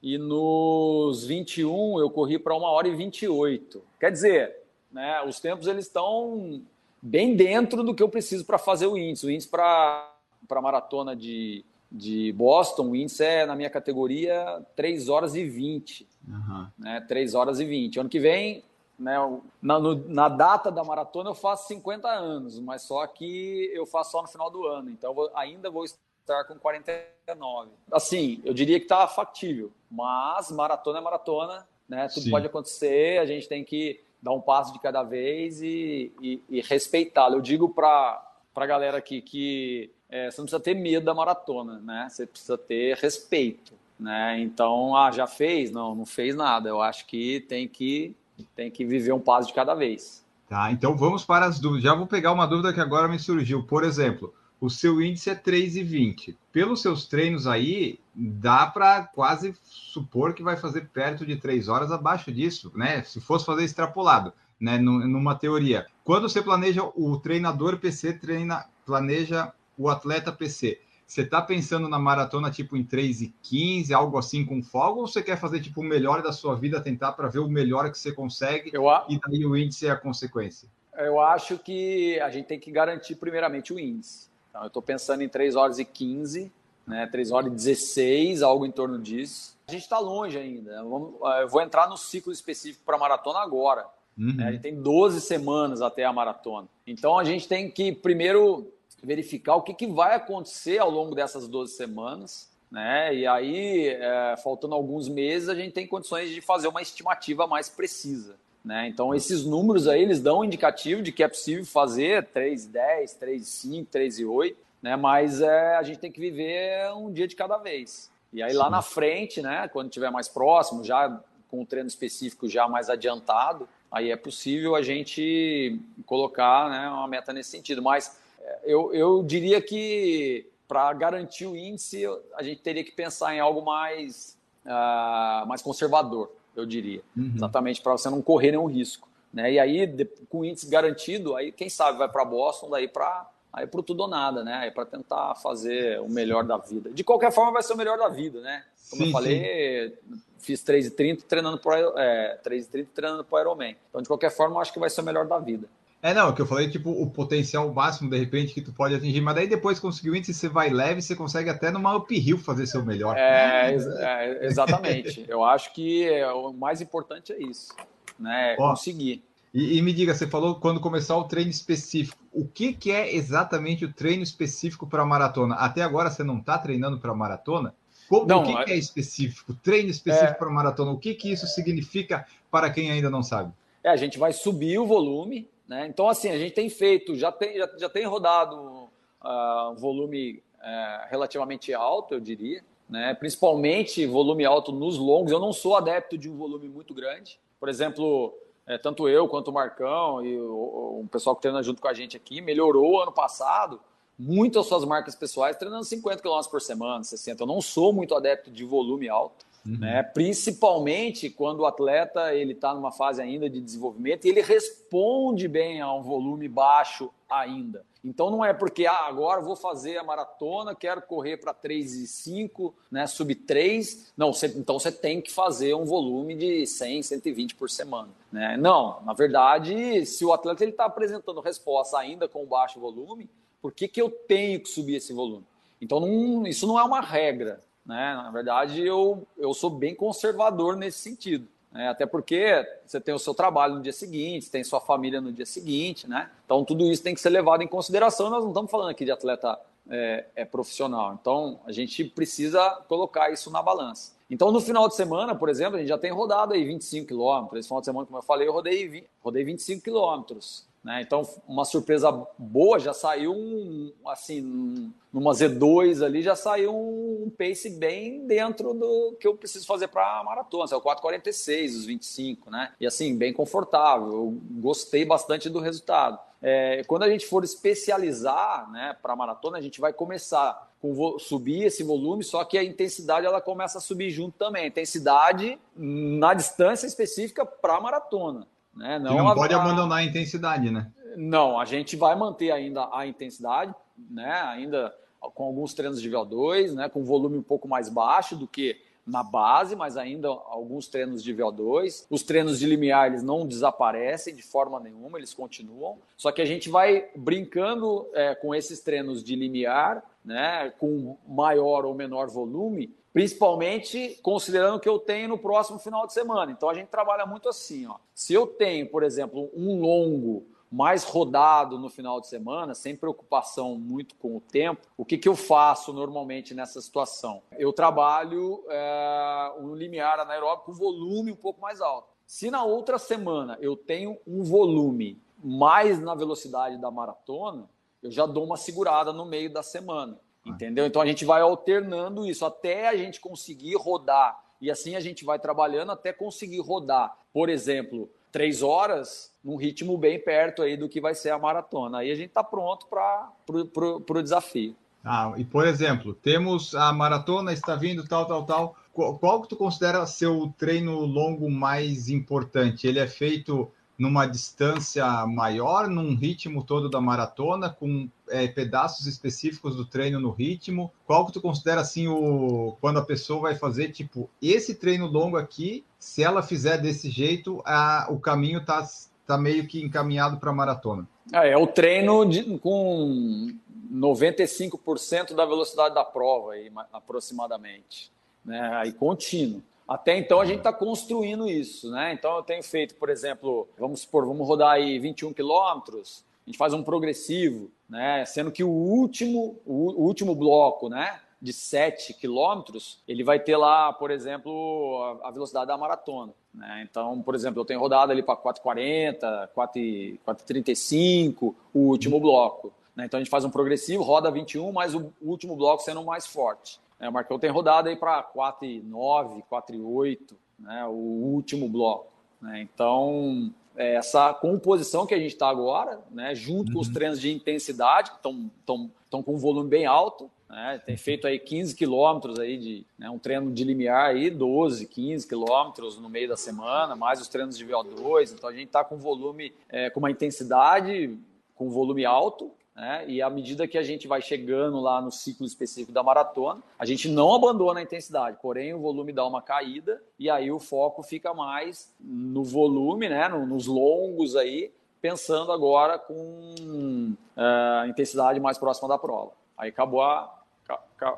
[SPEAKER 4] e nos 21 eu corri para uma hora e 28. Quer dizer, né, os tempos eles estão bem dentro do que eu preciso para fazer o índice. O índice para a maratona de, de Boston, o índice é na minha categoria 3 horas e 20. Uhum. Né, 3 horas e 20. Ano que vem, né, na, no, na data da maratona eu faço 50 anos, mas só que eu faço só no final do ano. Então vou, ainda vou estar com 49. Assim, eu diria que está factível, mas maratona é maratona, né? Tudo Sim. pode acontecer, a gente tem que dar um passo de cada vez e, e, e respeitá-lo. Eu digo para a galera aqui que é, você não precisa ter medo da maratona, né? Você precisa ter respeito, né? Então, ah, já fez? Não, não fez nada. Eu acho que tem que tem que viver um passo de cada vez.
[SPEAKER 3] Tá, então vamos para as dúvidas. Já vou pegar uma dúvida que agora me surgiu. Por exemplo, o seu índice é 3,20. Pelos seus treinos aí, dá para quase supor que vai fazer perto de 3 horas abaixo disso, né? Se fosse fazer extrapolado, né? Numa teoria. Quando você planeja o treinador PC, treina, planeja o atleta PC. Você está pensando na maratona tipo em 3 e 15, algo assim com folga, ou você quer fazer tipo o melhor da sua vida, tentar para ver o melhor que você consegue Eu... e daí o índice é a consequência?
[SPEAKER 4] Eu acho que a gente tem que garantir primeiramente o índice. Então, eu estou pensando em 3 horas e 15, né, 3 horas e 16, algo em torno disso. A gente está longe ainda. Eu vou entrar no ciclo específico para a maratona agora. Uhum. Né, a gente tem 12 semanas até a maratona. Então, a gente tem que primeiro verificar o que, que vai acontecer ao longo dessas 12 semanas. Né? E aí, é, faltando alguns meses, a gente tem condições de fazer uma estimativa mais precisa. Né? Então, esses números aí, eles dão um indicativo de que é possível fazer 3,10, 3,5, 3,8, né? mas é, a gente tem que viver um dia de cada vez. E aí, Sim. lá na frente, né, quando estiver mais próximo, já com o treino específico já mais adiantado, aí é possível a gente colocar né, uma meta nesse sentido. Mas é, eu, eu diria que para garantir o índice, a gente teria que pensar em algo mais, uh, mais conservador, eu diria. Uhum. Exatamente para você não correr nenhum risco. Né? E aí, com o índice garantido, aí quem sabe vai para Boston, daí para aí para tudo ou nada, né? Aí para tentar fazer o melhor da vida. De qualquer forma, vai ser o melhor da vida, né? Como sim, eu falei, sim. fiz 3,30 treinando para é, 3,30 treinando para Ironman. Então, de qualquer forma, eu acho que vai ser o melhor da vida.
[SPEAKER 3] É, não, o que eu falei, tipo, o potencial máximo, de repente, que tu pode atingir, mas daí depois conseguiu índice, você vai leve, você consegue até numa uphill fazer seu melhor.
[SPEAKER 4] É, é exatamente. eu acho que é, o mais importante é isso, né? É conseguir.
[SPEAKER 3] E, e, me diga, você falou quando começar o treino específico. O que, que é exatamente o treino específico para maratona? Até agora você não está treinando para maratona? Como, não, o que, que, é específico? Treino específico é... para maratona. O que, que isso significa para quem ainda não sabe?
[SPEAKER 4] É, a gente vai subir o volume, né? Então, assim, a gente tem feito, já tem, já, já tem rodado uh, um volume uh, relativamente alto, eu diria, né? Principalmente volume alto nos longos. Eu não sou adepto de um volume muito grande. Por exemplo, é, tanto eu quanto o Marcão e o, o, pessoal que treina junto com a gente aqui, melhorou ano passado muito as suas marcas pessoais, treinando 50 km por semana, 60. Eu não sou muito adepto de volume alto, uhum. né? principalmente quando o atleta ele está numa fase ainda de desenvolvimento e ele responde bem a um volume baixo ainda. Então não é porque ah, agora vou fazer a maratona, quero correr para 3 e 5, né, sub 3. Não, você, então você tem que fazer um volume de 100, 120 por semana. Né? Não, na verdade, se o atleta está apresentando resposta ainda com baixo volume, por que, que eu tenho que subir esse volume? Então não, isso não é uma regra. Né? Na verdade, eu, eu sou bem conservador nesse sentido. É, até porque você tem o seu trabalho no dia seguinte, você tem sua família no dia seguinte, né? Então tudo isso tem que ser levado em consideração. Nós não estamos falando aqui de atleta é, é profissional. Então a gente precisa colocar isso na balança. Então no final de semana, por exemplo, a gente já tem rodado aí 25 quilômetros. Esse final de semana, como eu falei, eu rodei, rodei 25 quilômetros. Né? Então, uma surpresa boa, já saiu um, assim, numa Z2 ali, já saiu um pace bem dentro do que eu preciso fazer para a maratona, o 4,46, os 25, né? E assim, bem confortável, eu gostei bastante do resultado. É, quando a gente for especializar né, para a maratona, a gente vai começar com subir esse volume, só que a intensidade ela começa a subir junto também. Intensidade na distância específica para a maratona. Né?
[SPEAKER 3] Não, não pode a... abandonar a intensidade, né?
[SPEAKER 4] Não, a gente vai manter ainda a intensidade, né? Ainda com alguns treinos de VO2, né? Com volume um pouco mais baixo do que na base, mas ainda alguns treinos de VO2. Os treinos de limiar eles não desaparecem de forma nenhuma, eles continuam. Só que a gente vai brincando é, com esses treinos de limiar, né? Com maior ou menor volume, principalmente considerando que eu tenho no próximo final de semana. Então a gente trabalha muito assim, ó. Se eu tenho, por exemplo, um longo mais rodado no final de semana, sem preocupação muito com o tempo, o que, que eu faço normalmente nessa situação? Eu trabalho é, um limiar anaeróbico com volume um pouco mais alto. Se na outra semana eu tenho um volume mais na velocidade da maratona, eu já dou uma segurada no meio da semana. Entendeu? Então a gente vai alternando isso até a gente conseguir rodar. E assim a gente vai trabalhando até conseguir rodar, por exemplo, três horas num ritmo bem perto aí do que vai ser a maratona. Aí a gente está pronto para o desafio.
[SPEAKER 3] Ah, e por exemplo, temos a maratona, está vindo tal, tal, tal. Qual, qual que tu considera seu treino longo mais importante? Ele é feito numa distância maior, num ritmo todo da maratona, com é, pedaços específicos do treino no ritmo? Qual que tu considera assim o quando a pessoa vai fazer tipo esse treino longo aqui, se ela fizer desse jeito, a, o caminho tá, tá meio que encaminhado para a maratona?
[SPEAKER 4] É, é o treino de, com 95% da velocidade da prova aí, aproximadamente, né? Aí contínuo. Até então a gente está construindo isso, né? Então eu tenho feito, por exemplo, vamos supor, vamos rodar aí 21 quilômetros, a gente faz um progressivo, né? Sendo que o último, o último bloco, né? de 7 quilômetros, ele vai ter lá, por exemplo, a, velocidade da maratona. Né? Então, por exemplo, eu tenho rodado ali para 4,40, 4,35, o último bloco. Né? Então a gente faz um progressivo, roda 21, mas o último bloco sendo mais forte. É, o Marcão tem rodado aí para 4,9, 4,8, né? o último bloco. Né? Então, é, essa composição que a gente está agora, né? junto uhum. com os uhum. treinos de intensidade, que estão com um volume bem alto, né? tem feito aí 15 quilômetros aí de né? um treino de limiar aí, 12, 15 quilômetros no meio da semana, mais os treinos de VO2, então a gente está com volume, é, com uma intensidade com volume alto, né? E à medida que a gente vai chegando lá no ciclo específico da maratona, a gente não abandona a intensidade, porém o volume dá uma caída e aí o foco fica mais no volume, né? nos longos aí, pensando agora com uh, intensidade mais próxima da prova. Aí acabou a,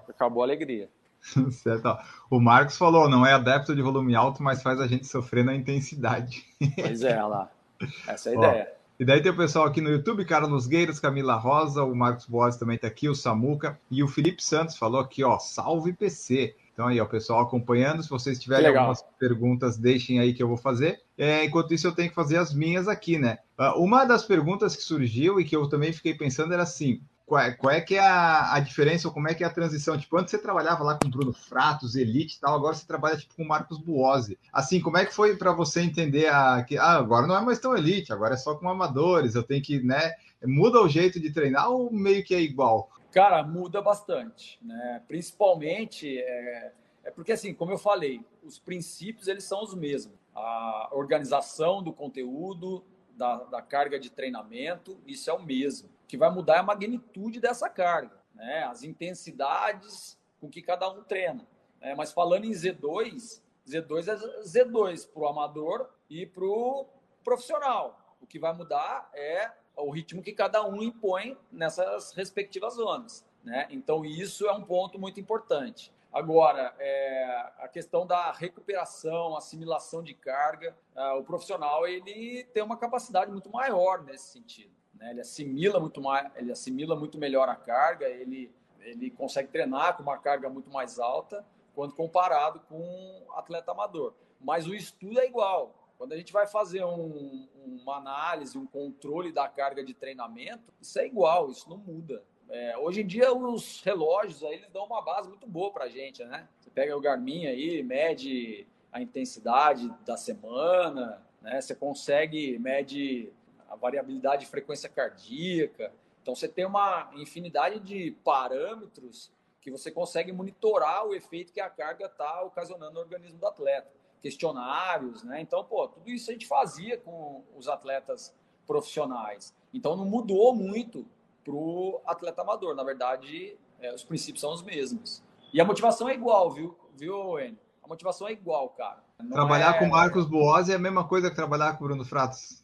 [SPEAKER 4] acabou a alegria.
[SPEAKER 3] certo. O Marcos falou, não é adepto de volume alto, mas faz a gente sofrer na intensidade.
[SPEAKER 4] Pois é, lá. Essa é a ideia.
[SPEAKER 3] E daí tem o pessoal aqui no YouTube, Carlos Gueiros, Camila Rosa, o Marcos Boas também está aqui, o Samuca e o Felipe Santos falou aqui, ó, salve PC. Então aí, ó, o pessoal acompanhando. Se vocês tiverem algumas perguntas, deixem aí que eu vou fazer. É, enquanto isso, eu tenho que fazer as minhas aqui, né? Uh, uma das perguntas que surgiu e que eu também fiquei pensando era assim: qual é, qual é que é a, a, diferença ou como é que é a transição? Tipo, antes você trabalhava lá com Bruno Fratos, Elite e tal, agora você trabalha tipo com Marcos Buozzi. Assim, como é que foi para você entender a, que ah, agora não é mais tão Elite, agora é só com amadores, eu tenho que, né? Muda o jeito de treinar ou meio que é igual?
[SPEAKER 4] Cara, muda bastante, né? Principalmente é, é porque assim, como eu falei, os princípios eles são os mesmos. A organização do conteúdo, da, da carga de treinamento, isso é o mesmo que vai mudar é a magnitude dessa carga, né? as intensidades com que cada um treina. Né? Mas falando em Z2, Z2 é Z2 para o amador e para o profissional. O que vai mudar é o ritmo que cada um impõe nessas respectivas zonas. Né? Então, isso é um ponto muito importante. Agora, é, a questão da recuperação, assimilação de carga, é, o profissional ele tem uma capacidade muito maior nesse sentido. Né? Ele assimila muito mais, ele assimila muito melhor a carga, ele ele consegue treinar com uma carga muito mais alta quando comparado com um atleta amador. Mas o estudo é igual. Quando a gente vai fazer um, uma análise, um controle da carga de treinamento, isso é igual, isso não muda. É, hoje em dia, os relógios aí, eles dão uma base muito boa para a gente, né? Você pega o Garmin aí, mede a intensidade da semana, né? Você consegue, mede a variabilidade de frequência cardíaca. Então, você tem uma infinidade de parâmetros que você consegue monitorar o efeito que a carga está ocasionando no organismo do atleta. Questionários, né? Então, pô, tudo isso a gente fazia com os atletas profissionais. Então, não mudou muito para o atleta amador. Na verdade, é, os princípios são os mesmos. E a motivação é igual, viu, viu, Enio? A motivação é igual, cara.
[SPEAKER 3] Não trabalhar é... com Marcos Boas é a mesma coisa que trabalhar com Bruno Fratos.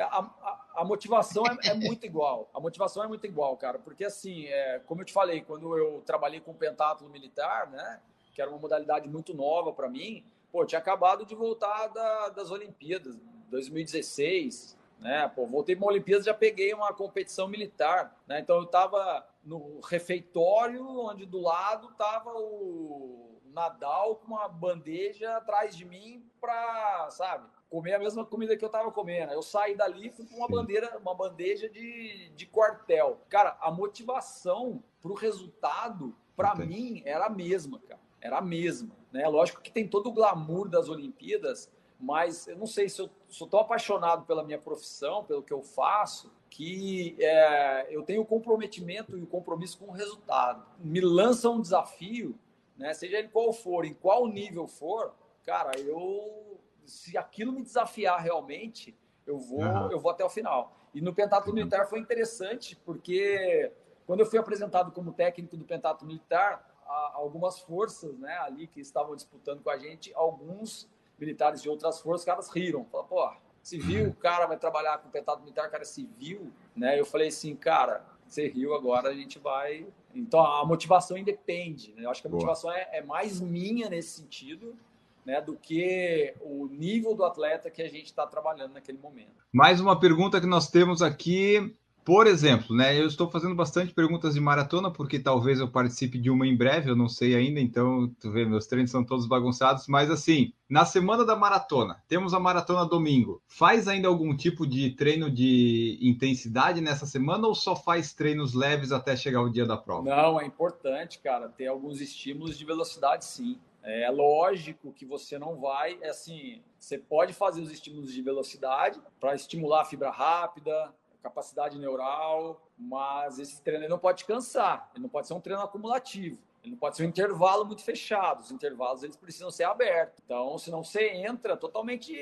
[SPEAKER 4] É, a, a, a motivação é, é, muito igual. A motivação é muito igual, cara. Porque, assim, é, como eu te falei, quando eu trabalhei com o pentátulo militar, né? Que era uma modalidade muito nova para mim, pô, tinha acabado de voltar da, das Olimpíadas, 2016, né? Pô, voltei para uma Olimpíada já peguei uma competição militar, né? Então eu estava no refeitório, onde do lado estava o Nadal com uma bandeja atrás de mim para, sabe? Comer a mesma comida que eu tava comendo. Eu saí dali e fui com uma bandeira, uma bandeja de, de quartel. Cara, a motivação pro resultado, para mim, era a mesma, cara. Era a mesma. Né? Lógico que tem todo o glamour das Olimpíadas, mas eu não sei se eu sou tão apaixonado pela minha profissão, pelo que eu faço, que é, eu tenho o comprometimento e o compromisso com o resultado. Me lança um desafio, né? seja ele qual for, em qual nível for, cara, eu se aquilo me desafiar realmente, eu vou, uhum. eu vou até o final. E no Pentatlo Militar foi interessante, porque quando eu fui apresentado como técnico do Pentatlo Militar, algumas forças né, ali que estavam disputando com a gente, alguns militares de outras forças, caras riram. Falaram, pô, civil, o cara vai trabalhar com o Pentatlo Militar, cara é civil, né? Eu falei assim, cara, você riu, agora a gente vai... Então, a motivação independe, né? Eu acho que a motivação é, é mais minha nesse sentido, né, do que o nível do atleta que a gente está trabalhando naquele momento.
[SPEAKER 3] Mais uma pergunta que nós temos aqui. por exemplo, né? Eu estou fazendo bastante perguntas de maratona, porque talvez eu participe de uma em breve, eu não sei ainda, então, tu vê, meus treinos são todos bagunçados, mas assim, na semana da maratona, temos a maratona domingo. Faz ainda algum tipo de treino de intensidade nessa semana ou só faz treinos leves até chegar o dia da prova?
[SPEAKER 4] Não, é importante, cara, ter alguns estímulos de velocidade, sim. É lógico que você não vai, é assim, você pode fazer os estímulos de velocidade para estimular a fibra rápida, capacidade neural, mas esse treino não pode cansar, ele não pode ser um treino acumulativo. Ele não pode ser um intervalo muito fechado. Os intervalos eles precisam ser abertos. Então, senão você entra totalmente,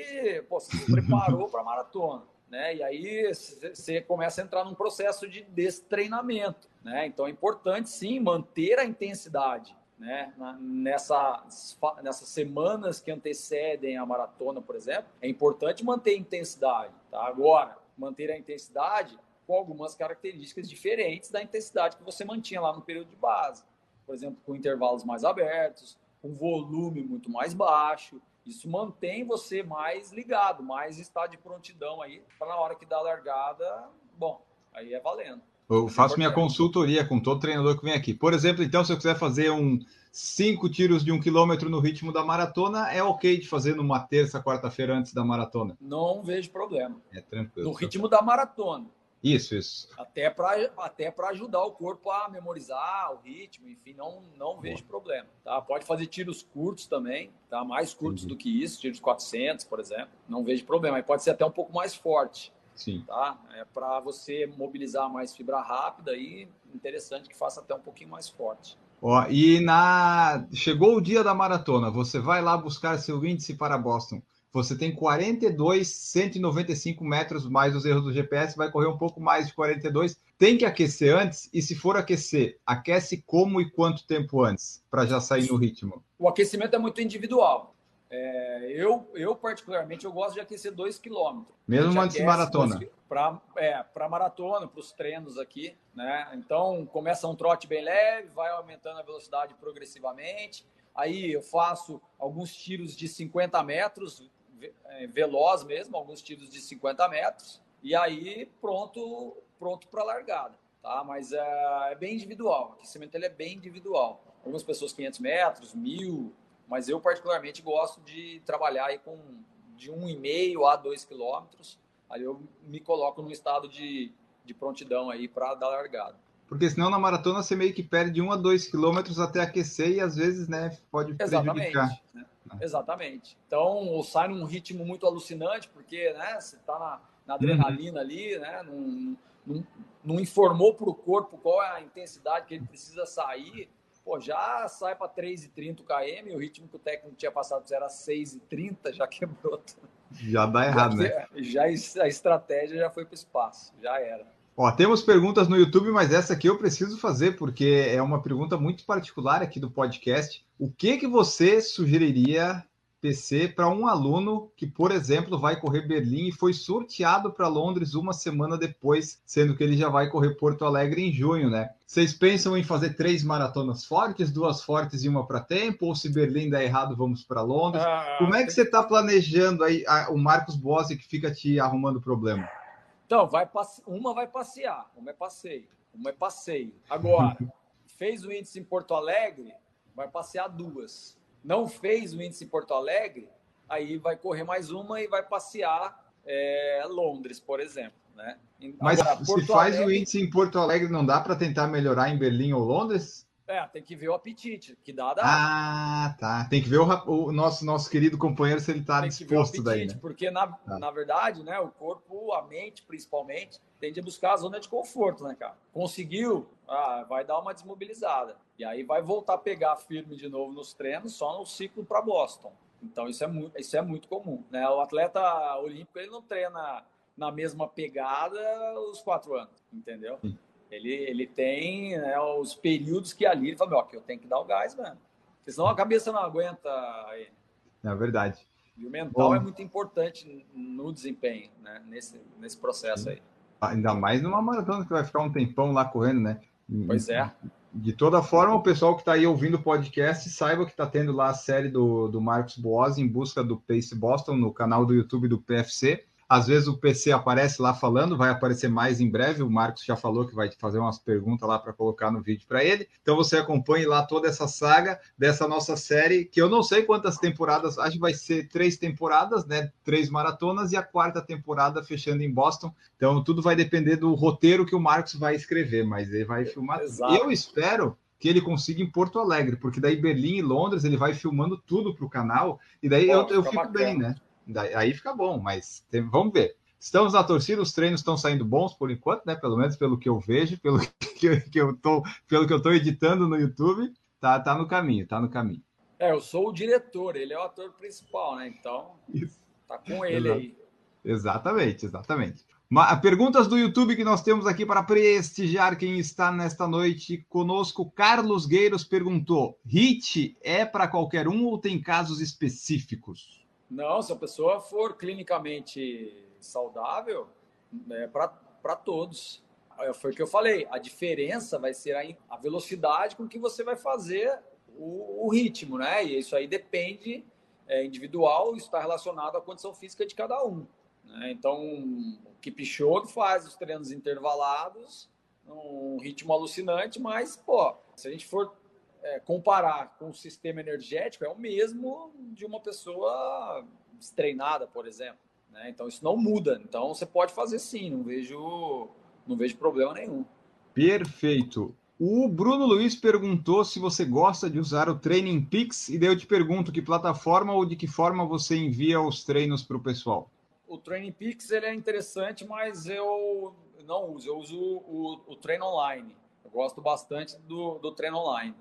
[SPEAKER 4] pô, você se preparou para a maratona, né? E aí você começa a entrar num processo de destreinamento, né? Então é importante sim manter a intensidade, né? Nessa, nessas semanas que antecedem a maratona, por exemplo, é importante manter a intensidade, tá? Agora, manter a intensidade com algumas características diferentes da intensidade que você mantinha lá no período de base. Por exemplo, com intervalos mais abertos, com volume muito mais baixo. Isso mantém você mais ligado, mais está de prontidão aí para na hora que dá a largada, bom, aí é valendo.
[SPEAKER 3] Eu faço minha consultoria com todo treinador que vem aqui. Por exemplo, então, se eu quiser fazer um cinco tiros de um quilômetro no ritmo da maratona, é ok de fazer numa terça, quarta-feira antes da maratona?
[SPEAKER 4] Não vejo problema.
[SPEAKER 3] É tranquilo.
[SPEAKER 4] No ritmo da maratona.
[SPEAKER 3] Isso, isso.
[SPEAKER 4] Até para até ajudar o corpo a memorizar o ritmo, enfim, não, não vejo problema. Tá? Pode fazer tiros curtos também, tá? mais curtos Entendi. do que isso, tiros 400, por exemplo. Não vejo problema. E pode ser até um pouco mais forte.
[SPEAKER 3] Sim.
[SPEAKER 4] Tá? É para você mobilizar mais fibra rápida e interessante que faça até um pouquinho mais forte.
[SPEAKER 3] Ó, e na chegou o dia da maratona, você vai lá buscar seu índice para Boston. Você tem 42, 195 metros mais os erros do GPS, vai correr um pouco mais de 42. Tem que aquecer antes, e se for aquecer, aquece como e quanto tempo antes, para já sair no ritmo?
[SPEAKER 4] O aquecimento é muito individual. É, eu, eu, particularmente, eu gosto de aquecer 2 km.
[SPEAKER 3] Mesmo antes de maratona?
[SPEAKER 4] Para é, maratona, para os treinos aqui. Né? Então, começa um trote bem leve, vai aumentando a velocidade progressivamente. Aí eu faço alguns tiros de 50 metros, é, veloz mesmo, alguns tiros de 50 metros. E aí, pronto pronto para largada. Tá? Mas é, é bem individual. O aquecimento ele é bem individual. Algumas pessoas 500 metros, 1000 mas eu particularmente gosto de trabalhar aí com de 1,5 a 2 quilômetros. Aí eu me coloco num estado de, de prontidão aí para dar largada.
[SPEAKER 3] Porque senão na maratona você meio que perde 1 a 2 quilômetros até aquecer e às vezes né, pode
[SPEAKER 4] Exatamente, prejudicar. Né? Exatamente. Então sai num ritmo muito alucinante, porque né, você está na, na, adrenalina uhum. ali, né? Não, não, não informou para o corpo qual é a intensidade que ele precisa sair pô, já sai para 3,30 km, o ritmo que o técnico tinha passado era 6,30, já quebrou.
[SPEAKER 3] Já dá errado, já, né?
[SPEAKER 4] Já a estratégia já foi para o espaço, já era.
[SPEAKER 3] Ó, temos perguntas no YouTube, mas essa aqui eu preciso fazer, porque é uma pergunta muito particular aqui do podcast. O que que você sugeriria PC para um aluno que, por exemplo, vai correr Berlim e foi sorteado para Londres uma semana depois, sendo que ele já vai correr Porto Alegre em junho, né? Vocês pensam em fazer três maratonas fortes, duas fortes e uma para tempo? Ou se Berlim der errado, vamos para Londres? Ah, Como é que você está planejando aí a, o Marcos Bossi que fica te arrumando problema?
[SPEAKER 4] Então, vai uma vai passear, uma é passeio, uma é passeio. Agora, fez o índice em Porto Alegre, vai passear duas não fez o índice em Porto Alegre, aí vai correr mais uma e vai passear é, Londres, por exemplo. Né?
[SPEAKER 3] Mas Agora, se faz Alegre... o índice em Porto Alegre, não dá para tentar melhorar em Berlim ou Londres?
[SPEAKER 4] É, tem que ver o apetite, que dá, dá.
[SPEAKER 3] Ah, tá. Tem que ver o, o nosso, nosso querido companheiro se ele está disposto apetite, daí. Né?
[SPEAKER 4] Porque, na, tá. na verdade, né, o corpo, a mente, principalmente, tende a buscar a zona de conforto, né, cara? Conseguiu, ah, vai dar uma desmobilizada. E aí vai voltar a pegar firme de novo nos treinos só no ciclo para Boston. Então isso é muito, isso é muito comum. Né? O atleta olímpico ele não treina na mesma pegada os quatro anos, entendeu? Sim. Ele, ele tem né, os períodos que ali ele fala, ó, que eu tenho que dar o gás mesmo. Porque senão a cabeça não aguenta ele.
[SPEAKER 3] É verdade.
[SPEAKER 4] E o mental Bom, é muito importante no desempenho, né? Nesse, nesse processo aí.
[SPEAKER 3] Ainda mais numa maratona que vai ficar um tempão lá correndo, né?
[SPEAKER 4] Pois é.
[SPEAKER 3] De toda forma, o pessoal que está aí ouvindo o podcast saiba que está tendo lá a série do, do Marcos Boas em busca do Pace Boston no canal do YouTube do PFC. Às vezes o PC aparece lá falando, vai aparecer mais em breve. O Marcos já falou que vai fazer umas perguntas lá para colocar no vídeo para ele. Então você acompanhe lá toda essa saga dessa nossa série, que eu não sei quantas temporadas, acho que vai ser três temporadas, né? Três maratonas e a quarta temporada fechando em Boston. Então tudo vai depender do roteiro que o Marcos vai escrever, mas ele vai filmar. Exato. Eu espero que ele consiga em Porto Alegre, porque daí Berlim e Londres ele vai filmando tudo para o canal, e daí Pô, eu, eu fico bacana. bem, né? Aí fica bom, mas tem, vamos ver. Estamos na torcida, os treinos estão saindo bons por enquanto, né? Pelo menos pelo que eu vejo, pelo que, que eu tô, pelo que eu tô editando no YouTube, tá, tá no caminho, tá no caminho.
[SPEAKER 4] É, eu sou o diretor, ele é o ator principal, né? Então, Isso. tá com ele Exato. aí.
[SPEAKER 3] Exatamente, exatamente. Perguntas do YouTube que nós temos aqui para prestigiar quem está nesta noite conosco. Carlos Gueiros perguntou: HIT é para qualquer um ou tem casos específicos?
[SPEAKER 4] Não, se a pessoa for clinicamente saudável, é para todos. Foi o que eu falei. A diferença vai ser a, a velocidade com que você vai fazer o, o ritmo, né? E isso aí depende é, individual, está relacionado à condição física de cada um. Né? Então, o Kipchoge faz os treinos intervalados, um ritmo alucinante, mas, pô, se a gente for é, comparar com o sistema energético, é o mesmo de uma pessoa treinada, por exemplo. Né? Então isso não muda. Então você pode fazer sim, não vejo, não vejo problema nenhum.
[SPEAKER 3] Perfeito. O Bruno Luiz perguntou se você gosta de usar o Training Peaks, e daí eu te pergunto que plataforma ou de que forma você envia os treinos para o pessoal.
[SPEAKER 4] O Training Peaks ele é interessante, mas eu não uso, eu uso o, o treino online. Eu gosto bastante do, do treino online.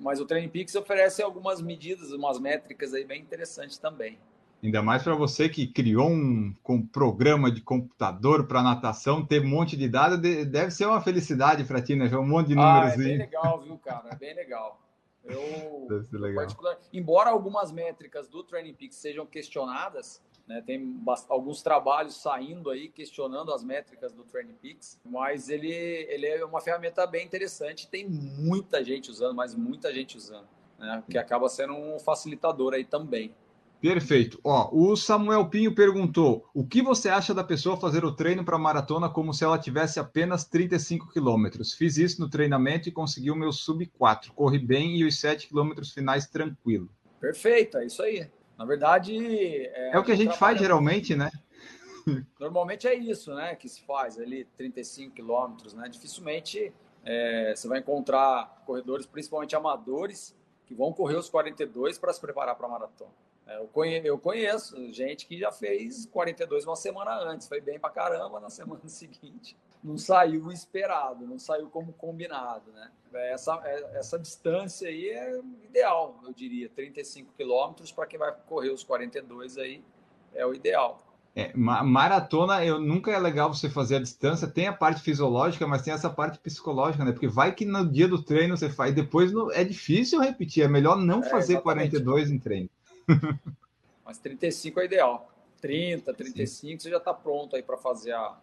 [SPEAKER 4] Mas o Training Peaks oferece algumas medidas, umas métricas aí bem interessantes também.
[SPEAKER 3] Ainda mais para você que criou um, um, programa de computador para natação, ter um monte de dados, deve ser uma felicidade para ti, né? Um monte de números. Ah, é
[SPEAKER 4] bem legal, viu, cara? É bem legal. Eu, legal. Embora algumas métricas do Training Peaks sejam questionadas, né? Tem alguns trabalhos saindo aí questionando as métricas do Peaks, mas ele, ele é uma ferramenta bem interessante. Tem muita gente usando, mas muita gente usando, né? que acaba sendo um facilitador aí também.
[SPEAKER 3] Perfeito. Ó, o Samuel Pinho perguntou: o que você acha da pessoa fazer o treino para maratona como se ela tivesse apenas 35 quilômetros? Fiz isso no treinamento e consegui o meu sub 4. Corri bem e os 7 quilômetros finais tranquilo.
[SPEAKER 4] Perfeito, é isso aí. Na verdade.
[SPEAKER 3] É, é o que a gente faz geralmente, né?
[SPEAKER 4] Normalmente é isso, né? Que se faz ali 35 quilômetros, né? Dificilmente é, você vai encontrar corredores, principalmente amadores, que vão correr os 42 para se preparar para a maratona. É, eu, conheço, gente que já fez 42 uma semana antes, foi bem para caramba na semana seguinte. Não saiu esperado, não saiu como combinado, né? Essa, é, essa distância aí é ideal, eu diria, 35 quilômetros para quem vai correr os 42 aí é o ideal.
[SPEAKER 3] É, maratona, eu nunca é legal você fazer a distância. Tem a parte fisiológica, mas tem essa parte psicológica, né? Porque vai que no dia do treino você faz, depois no, é difícil repetir. É melhor não é, fazer exatamente. 42 em treino.
[SPEAKER 4] Mas 35 é ideal. 30, 35, Sim. você já está pronto aí para fazer a,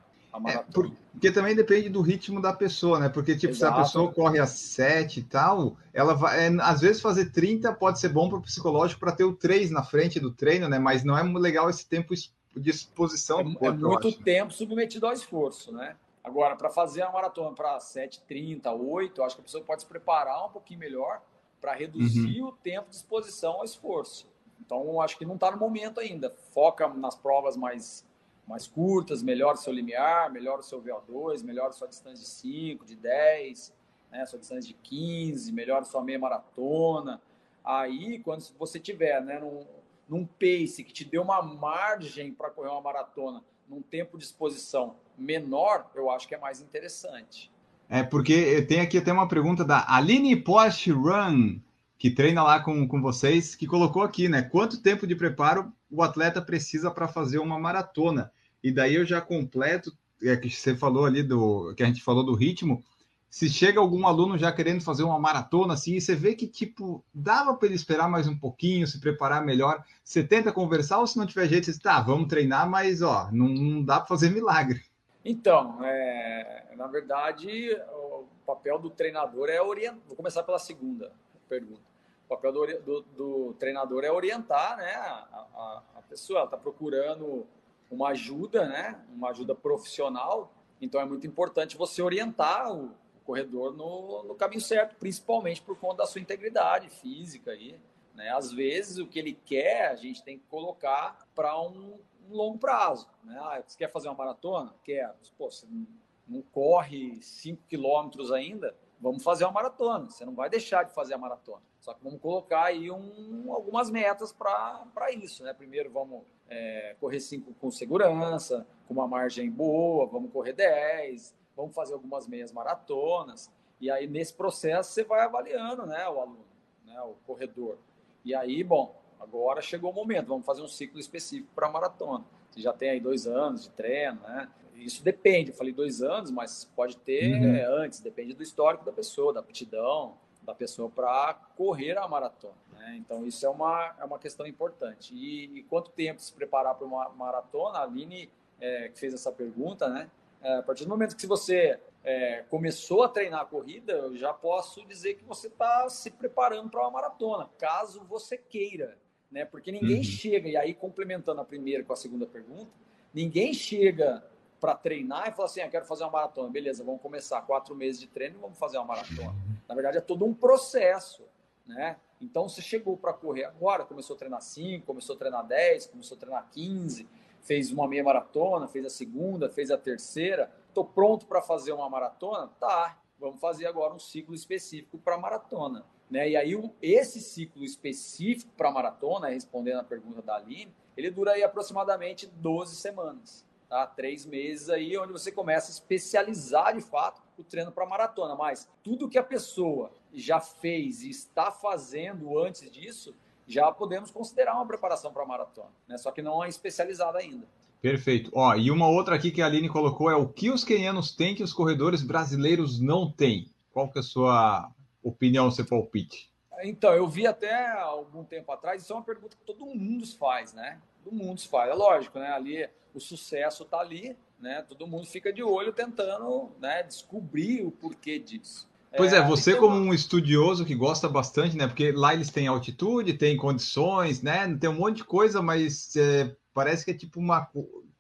[SPEAKER 3] é, porque também depende do ritmo da pessoa, né? Porque, tipo, Exato. se a pessoa corre a 7 e tal, ela vai. É, às vezes fazer 30 pode ser bom para o psicológico para ter o 3 na frente do treino, né? Mas não é legal esse tempo de exposição
[SPEAKER 4] é, do corpo. É muito tempo submetido ao esforço, né? Agora, para fazer a maratona para 7h30, 8, eu acho que a pessoa pode se preparar um pouquinho melhor para reduzir uhum. o tempo de exposição ao esforço. Então, acho que não está no momento ainda. Foca nas provas mais mais curtas, melhora o seu limiar, melhora o seu VO2, melhora sua distância de 5, de 10, né, sua distância de 15, melhora sua meia maratona. Aí, quando você tiver né, num, num pace que te dê uma margem para correr uma maratona, num tempo de exposição menor, eu acho que é mais interessante.
[SPEAKER 3] É, porque tem aqui até uma pergunta da Aline Porsche Run, que treina lá com, com vocês, que colocou aqui, né? Quanto tempo de preparo o atleta precisa para fazer uma maratona. E daí eu já completo, é que você falou ali do que a gente falou do ritmo. Se chega algum aluno já querendo fazer uma maratona assim, e você vê que tipo dava para ele esperar mais um pouquinho, se preparar melhor, você tenta conversar ou se não tiver jeito, você diz, tá, vamos treinar, mas ó, não, não dá para fazer milagre.
[SPEAKER 4] Então, é, na verdade, o papel do treinador é orientar. Vou começar pela segunda pergunta o papel do, do, do treinador é orientar né, a, a, pessoa. Ela está procurando uma ajuda, né? Uma ajuda profissional. Então é muito importante você orientar o corredor no, no caminho certo, principalmente por conta da sua integridade física aí. Né? Às vezes o que ele quer a gente tem que colocar para um, um, longo prazo. Né? Ah, você quer fazer uma maratona? Quer. Pô, você não, não corre 5 quilômetros ainda? Vamos fazer uma maratona. Você não vai deixar de fazer a maratona. Só que vamos colocar aí um, algumas metas para isso. Né? Primeiro, vamos é, correr 5 com segurança, com uma margem boa, vamos correr 10, vamos fazer algumas meias maratonas. E aí, nesse processo, você vai avaliando né, o aluno, né, o corredor. E aí, bom, agora chegou o momento, vamos fazer um ciclo específico para maratona. Você já tem aí dois anos de treino, né? Isso depende, eu falei dois anos, mas pode ter uhum. antes, depende do histórico da pessoa, da aptidão da pessoa para correr a maratona. Né? Então, isso é uma, é uma questão importante. E, e quanto tempo se preparar para uma maratona? A Aline, é, que fez essa pergunta, né? É, a partir do momento que você é, começou a treinar a corrida, eu já posso dizer que você está se preparando para uma maratona, caso você queira, né? Porque ninguém uhum. chega, e aí complementando a primeira com a segunda pergunta, ninguém chega para treinar e fala assim: ah, quero fazer uma maratona. Beleza, vamos começar quatro meses de treino e vamos fazer uma maratona. Na verdade, é todo um processo, né? Então, você chegou para correr agora, começou a treinar 5, começou a treinar 10, começou a treinar 15, fez uma meia maratona, fez a segunda, fez a terceira. Estou pronto para fazer uma maratona? Tá, vamos fazer agora um ciclo específico para maratona. Né? E aí, esse ciclo específico para maratona, respondendo a pergunta da Aline, ele dura aí aproximadamente 12 semanas. Tá? Três meses aí, onde você começa a especializar de fato o treino para maratona. Mas tudo que a pessoa já fez e está fazendo antes disso, já podemos considerar uma preparação para maratona, né? Só que não é especializada ainda.
[SPEAKER 3] Perfeito. Ó, e uma outra aqui que a Aline colocou é o que os quenianos têm que os corredores brasileiros não têm. Qual que é a sua opinião, seu palpite?
[SPEAKER 4] Então, eu vi até algum tempo atrás, isso é uma pergunta que todo mundo faz, né? Todo mundo. É lógico, né? Ali o sucesso está ali, né? Todo mundo fica de olho tentando né, descobrir o porquê disso.
[SPEAKER 3] Pois é, é você como um estudioso que gosta bastante, né? Porque lá eles têm altitude, tem condições, né? Tem um monte de coisa, mas é, parece que é tipo uma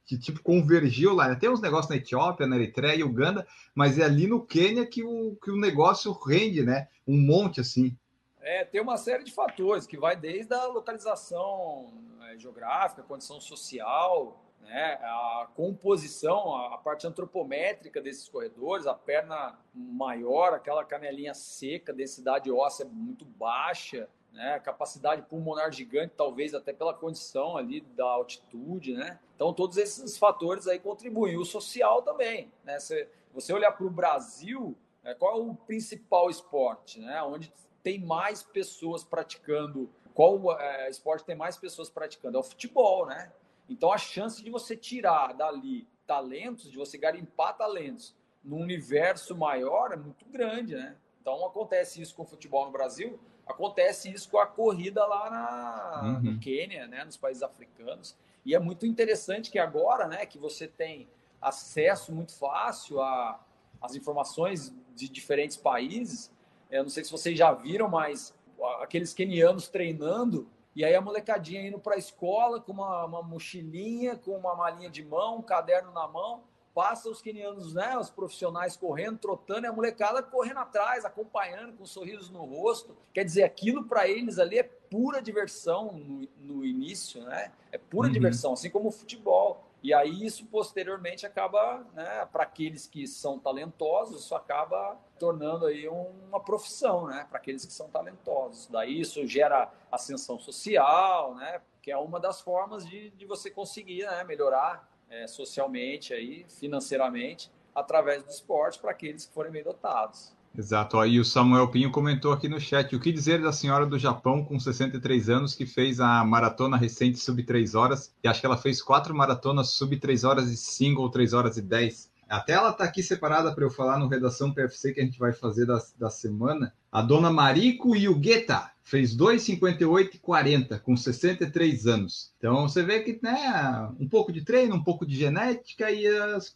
[SPEAKER 3] que tipo convergiu lá. Né? Tem uns negócios na Etiópia, na Eritreia e Uganda, mas é ali no Quênia que o, que o negócio rende, né? Um monte assim.
[SPEAKER 4] É, tem uma série de fatores que vai desde a localização é, geográfica, condição social, né? A composição, a parte antropométrica desses corredores, a perna maior, aquela canelinha seca, densidade óssea muito baixa, né? Capacidade pulmonar gigante, talvez até pela condição ali da altitude, né? Então todos esses fatores aí contribuem. O social também, né? Se você olhar para o Brasil, né? qual é o principal esporte, né? Onde tem mais pessoas praticando qual é, esporte tem mais pessoas praticando? É o futebol, né? Então a chance de você tirar dali talentos, de você garimpar talentos num universo maior é muito grande, né? Então acontece isso com o futebol no Brasil, acontece isso com a corrida lá na, uhum. no Quênia, né, nos países africanos. E é muito interessante que agora, né, que você tem acesso muito fácil a as informações de diferentes países. Eu não sei se vocês já viram, mas aqueles quenianos treinando e aí a molecadinha indo para a escola com uma, uma, mochilinha, com uma malinha de mão, um caderno na mão, passa os quenianos, né, os profissionais correndo, trotando, e a molecada correndo atrás, acompanhando, com sorrisos no rosto. Quer dizer, aquilo para eles ali é pura diversão no, no início, né? É pura uhum. diversão, assim como o futebol. E aí isso posteriormente acaba, né, para aqueles que são talentosos, isso acaba tornando aí uma profissão, né, para aqueles que são talentosos. Daí isso gera ascensão social, né, que é uma das formas de, de você conseguir, né, melhorar é, socialmente aí, financeiramente, através do esporte para aqueles que forem bem dotados.
[SPEAKER 3] Exato. Aí o Samuel Pinho comentou aqui no chat: o que dizer da senhora do Japão com 63 anos que fez a maratona recente sub 3 horas? E acho que ela fez quatro maratonas sub 3 horas e 5 ou 3 horas e 10. Até ela está aqui separada para eu falar no Redação PFC que a gente vai fazer da, da semana. A dona Mariko Yugueta fez 2,58 e 40 com 63 anos. Então você vê que né, um pouco de treino, um pouco de genética e,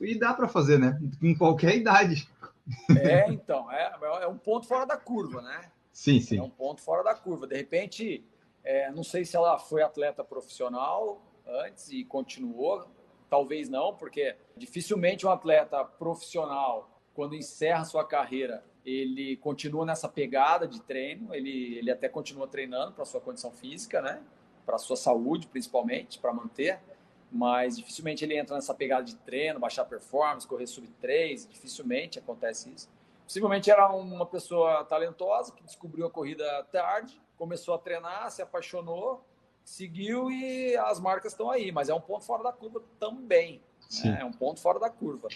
[SPEAKER 3] e dá para fazer, né? Em qualquer idade.
[SPEAKER 4] É, então, é, é um ponto fora da curva, né?
[SPEAKER 3] Sim, sim.
[SPEAKER 4] É um ponto fora da curva. De repente, é, não sei se ela foi atleta profissional antes e continuou, talvez não, porque dificilmente um atleta profissional, quando encerra sua carreira, ele continua nessa pegada de treino, ele, ele até continua treinando para sua condição física, né? Para sua saúde, principalmente, para manter, mas dificilmente ele entra nessa pegada de treino, baixar performance, correr sub 3, dificilmente acontece isso. Possivelmente era uma pessoa talentosa que descobriu a corrida tarde, começou a treinar, se apaixonou, seguiu e as marcas estão aí, mas é um ponto fora da curva também. Né? É um ponto fora da curva.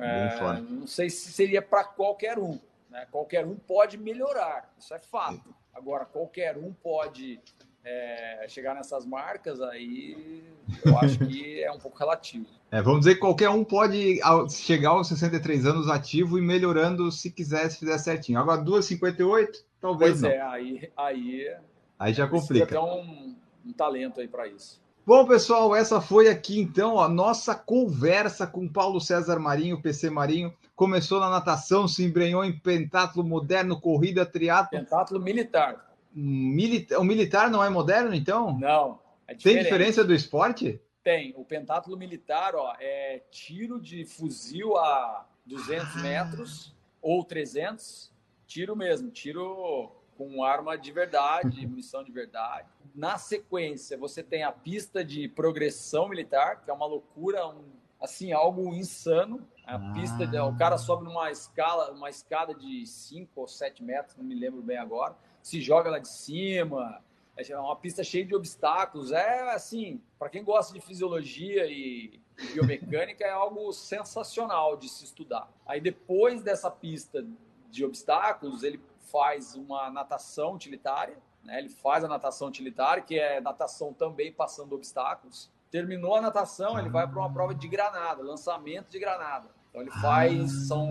[SPEAKER 4] É, não sei se seria para qualquer um. Né? Qualquer um pode melhorar, isso é fato. Agora, qualquer um pode é, chegar nessas marcas, aí eu acho que é um pouco relativo.
[SPEAKER 3] É, vamos dizer que qualquer um pode chegar aos 63 anos ativo e melhorando se quiser, se fizer certinho. Agora, 2,58, talvez pois
[SPEAKER 4] não.
[SPEAKER 3] é,
[SPEAKER 4] aí, aí,
[SPEAKER 3] aí já complica.
[SPEAKER 4] Tem um, um talento aí para isso.
[SPEAKER 3] Bom, pessoal, essa foi aqui então a nossa conversa com Paulo César Marinho, PC Marinho. Começou na natação, se embrenhou em pentatlo moderno, corrida, triatlo.
[SPEAKER 4] Pentatlo militar.
[SPEAKER 3] Milita... O militar não é moderno, então?
[SPEAKER 4] Não.
[SPEAKER 3] É Tem diferença do esporte?
[SPEAKER 4] Tem. O pentatlo militar ó, é tiro de fuzil a 200 ah. metros ou 300. Tiro mesmo, tiro com arma de verdade, munição de verdade. Na sequência, você tem a pista de progressão militar, que é uma loucura, um, assim, algo insano. A ah. pista, de, o cara sobe numa escala, uma escada de 5 ou 7 metros, não me lembro bem agora, se joga lá de cima, é uma pista cheia de obstáculos. É assim, para quem gosta de fisiologia e biomecânica, é algo sensacional de se estudar. Aí depois dessa pista de obstáculos, ele faz uma natação utilitária, né? Ele faz a natação utilitária, que é natação também passando obstáculos. Terminou a natação, ele vai para uma prova de granada, lançamento de granada. Então ele faz, são,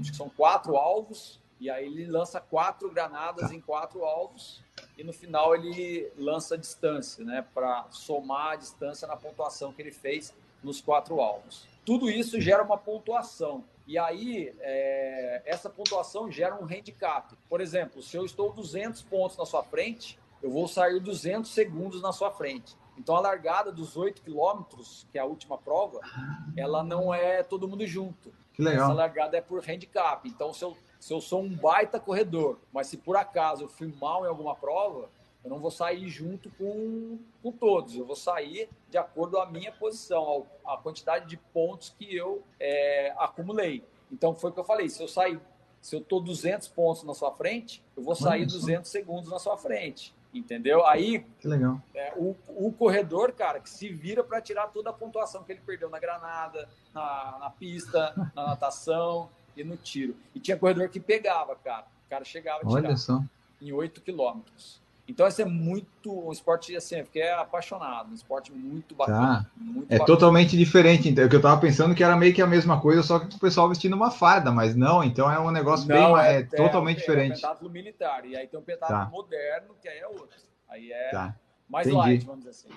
[SPEAKER 4] acho que são quatro alvos, e aí ele lança quatro granadas em quatro alvos, e no final ele lança a distância, né? Para somar a distância na pontuação que ele fez nos quatro alvos. Tudo isso gera uma pontuação. E aí, é, essa pontuação gera um handicap. Por exemplo, se eu estou 200 pontos na sua frente, eu vou sair 200 segundos na sua frente. Então, a largada dos 8 quilômetros, que é a última prova, ela não é todo mundo junto.
[SPEAKER 3] Que legal.
[SPEAKER 4] Essa largada é por handicap. Então, se eu, se eu sou um baita corredor, mas se por acaso eu fui mal em alguma prova, eu não vou sair junto com, com todos, eu vou sair de acordo com a minha posição, a, quantidade de pontos que eu é, acumulei. Então foi o que eu falei, se eu sair, se eu estou 200 pontos na sua frente, eu vou sair Mano, 200 segundos na sua frente, entendeu? Aí. É, o, o corredor, cara, que se vira para tirar toda a pontuação que ele perdeu na granada, na, na pista, na natação e no tiro. E tinha corredor que pegava, cara. O cara chegava a tirar
[SPEAKER 3] Olha só.
[SPEAKER 4] em 8 quilômetros. Então, esse é muito um esporte assim, eu fiquei apaixonado, um esporte muito bacana. Tá. Muito
[SPEAKER 3] é bacana. totalmente diferente. Então, o que eu estava pensando que era meio que a mesma coisa, só que o pessoal vestindo uma farda, mas não, então é um negócio não, bem é, é, totalmente é, diferente. É um
[SPEAKER 4] pentáculo militar, e aí tem um pentáculo tá. moderno, que aí é outro. Aí é tá. mais Entendi. light, vamos dizer assim.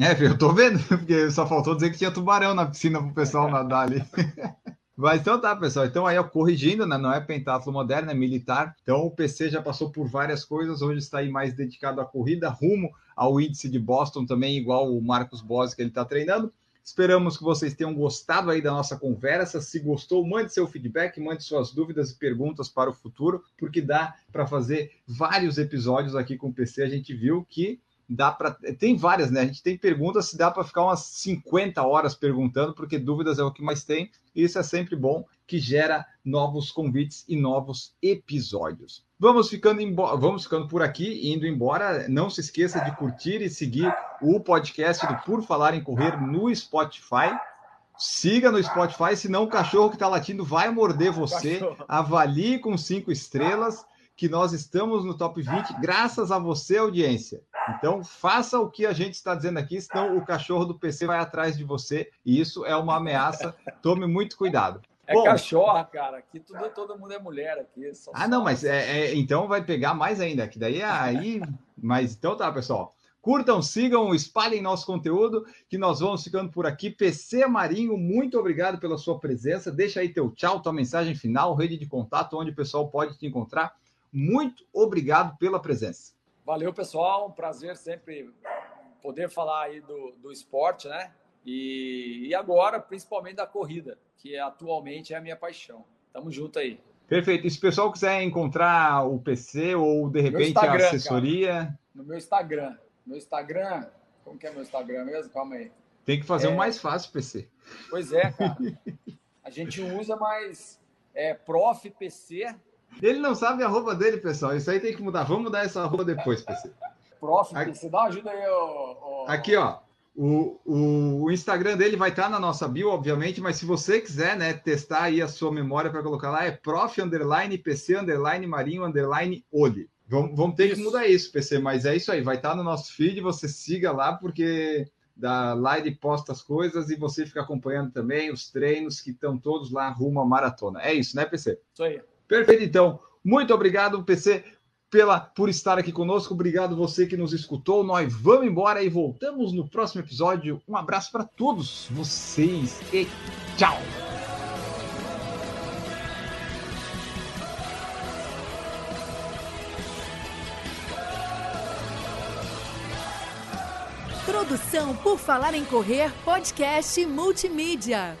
[SPEAKER 3] É, eu tô vendo, porque só faltou dizer que tinha tubarão na piscina pro pessoal nadar ali. Mas então tá, pessoal. Então aí, ó, corrigindo, né? Não é pentatlo moderno, é militar. Então o PC já passou por várias coisas. Hoje está aí mais dedicado à corrida, rumo ao índice de Boston também, igual o Marcos Bosi que ele está treinando. Esperamos que vocês tenham gostado aí da nossa conversa. Se gostou, mande seu feedback, mande suas dúvidas e perguntas para o futuro, porque dá para fazer vários episódios aqui com o PC. A gente viu que dá para. Tem várias, né? A gente tem perguntas, se dá para ficar umas 50 horas perguntando, porque dúvidas é o que mais tem. E isso é sempre bom, que gera novos convites e novos episódios. Vamos ficando, vamos ficando por aqui, indo embora. Não se esqueça de curtir e seguir o podcast do Por Falar em Correr no Spotify. Siga no Spotify, senão o cachorro que está latindo vai morder você. Avalie com cinco estrelas que nós estamos no top 20 graças a você, audiência. Então, faça o que a gente está dizendo aqui, senão o cachorro do PC vai atrás de você. E isso é uma ameaça. Tome muito cuidado.
[SPEAKER 4] É Bom, cachorra, cara. Aqui tudo, todo mundo é mulher aqui.
[SPEAKER 3] ah, não, mas é, é, então vai pegar mais ainda. Que daí é aí. Mas então tá, pessoal. Curtam, sigam, espalhem nosso conteúdo, que nós vamos ficando por aqui. PC Marinho, muito obrigado pela sua presença. Deixa aí teu tchau, tua mensagem final, rede de contato, onde o pessoal pode te encontrar. Muito obrigado pela presença.
[SPEAKER 4] Valeu, pessoal. Um prazer sempre poder falar aí do, do esporte, né? E, e agora, principalmente da corrida, que é, atualmente é a minha paixão. Tamo junto aí.
[SPEAKER 3] Perfeito. E se o pessoal quiser encontrar o PC ou de repente a assessoria. Cara,
[SPEAKER 4] no meu Instagram. Meu Instagram. Como que é meu Instagram mesmo? Calma aí.
[SPEAKER 3] Tem que fazer o é... mais fácil, PC.
[SPEAKER 4] Pois é, cara. A gente usa mais é, prof PC.
[SPEAKER 3] Ele não sabe a roupa dele, pessoal. Isso aí tem que mudar. Vamos mudar essa roupa depois, PC.
[SPEAKER 4] Prof PC, dá uma ajuda aí,
[SPEAKER 3] ó. Aqui, ó. O, o, o, Instagram dele vai estar na nossa bio, obviamente, mas se você quiser né, testar aí a sua memória para colocar lá, é prof underline PC underline marinho underline olhe. Vamos, vamos ter isso. que mudar isso, PC, mas é isso aí, vai estar no nosso feed, você siga lá, porque da live posta as coisas e você fica acompanhando também os treinos que estão todos lá rumo à maratona. É isso, né, PC?
[SPEAKER 4] Isso aí.
[SPEAKER 3] Perfeito, então. Muito obrigado, PC pela por estar aqui conosco. Obrigado você que nos escutou. Nós vamos embora e voltamos no próximo episódio. Um abraço para todos vocês e tchau.
[SPEAKER 1] Produção por Falar em Correr, podcast multimídia.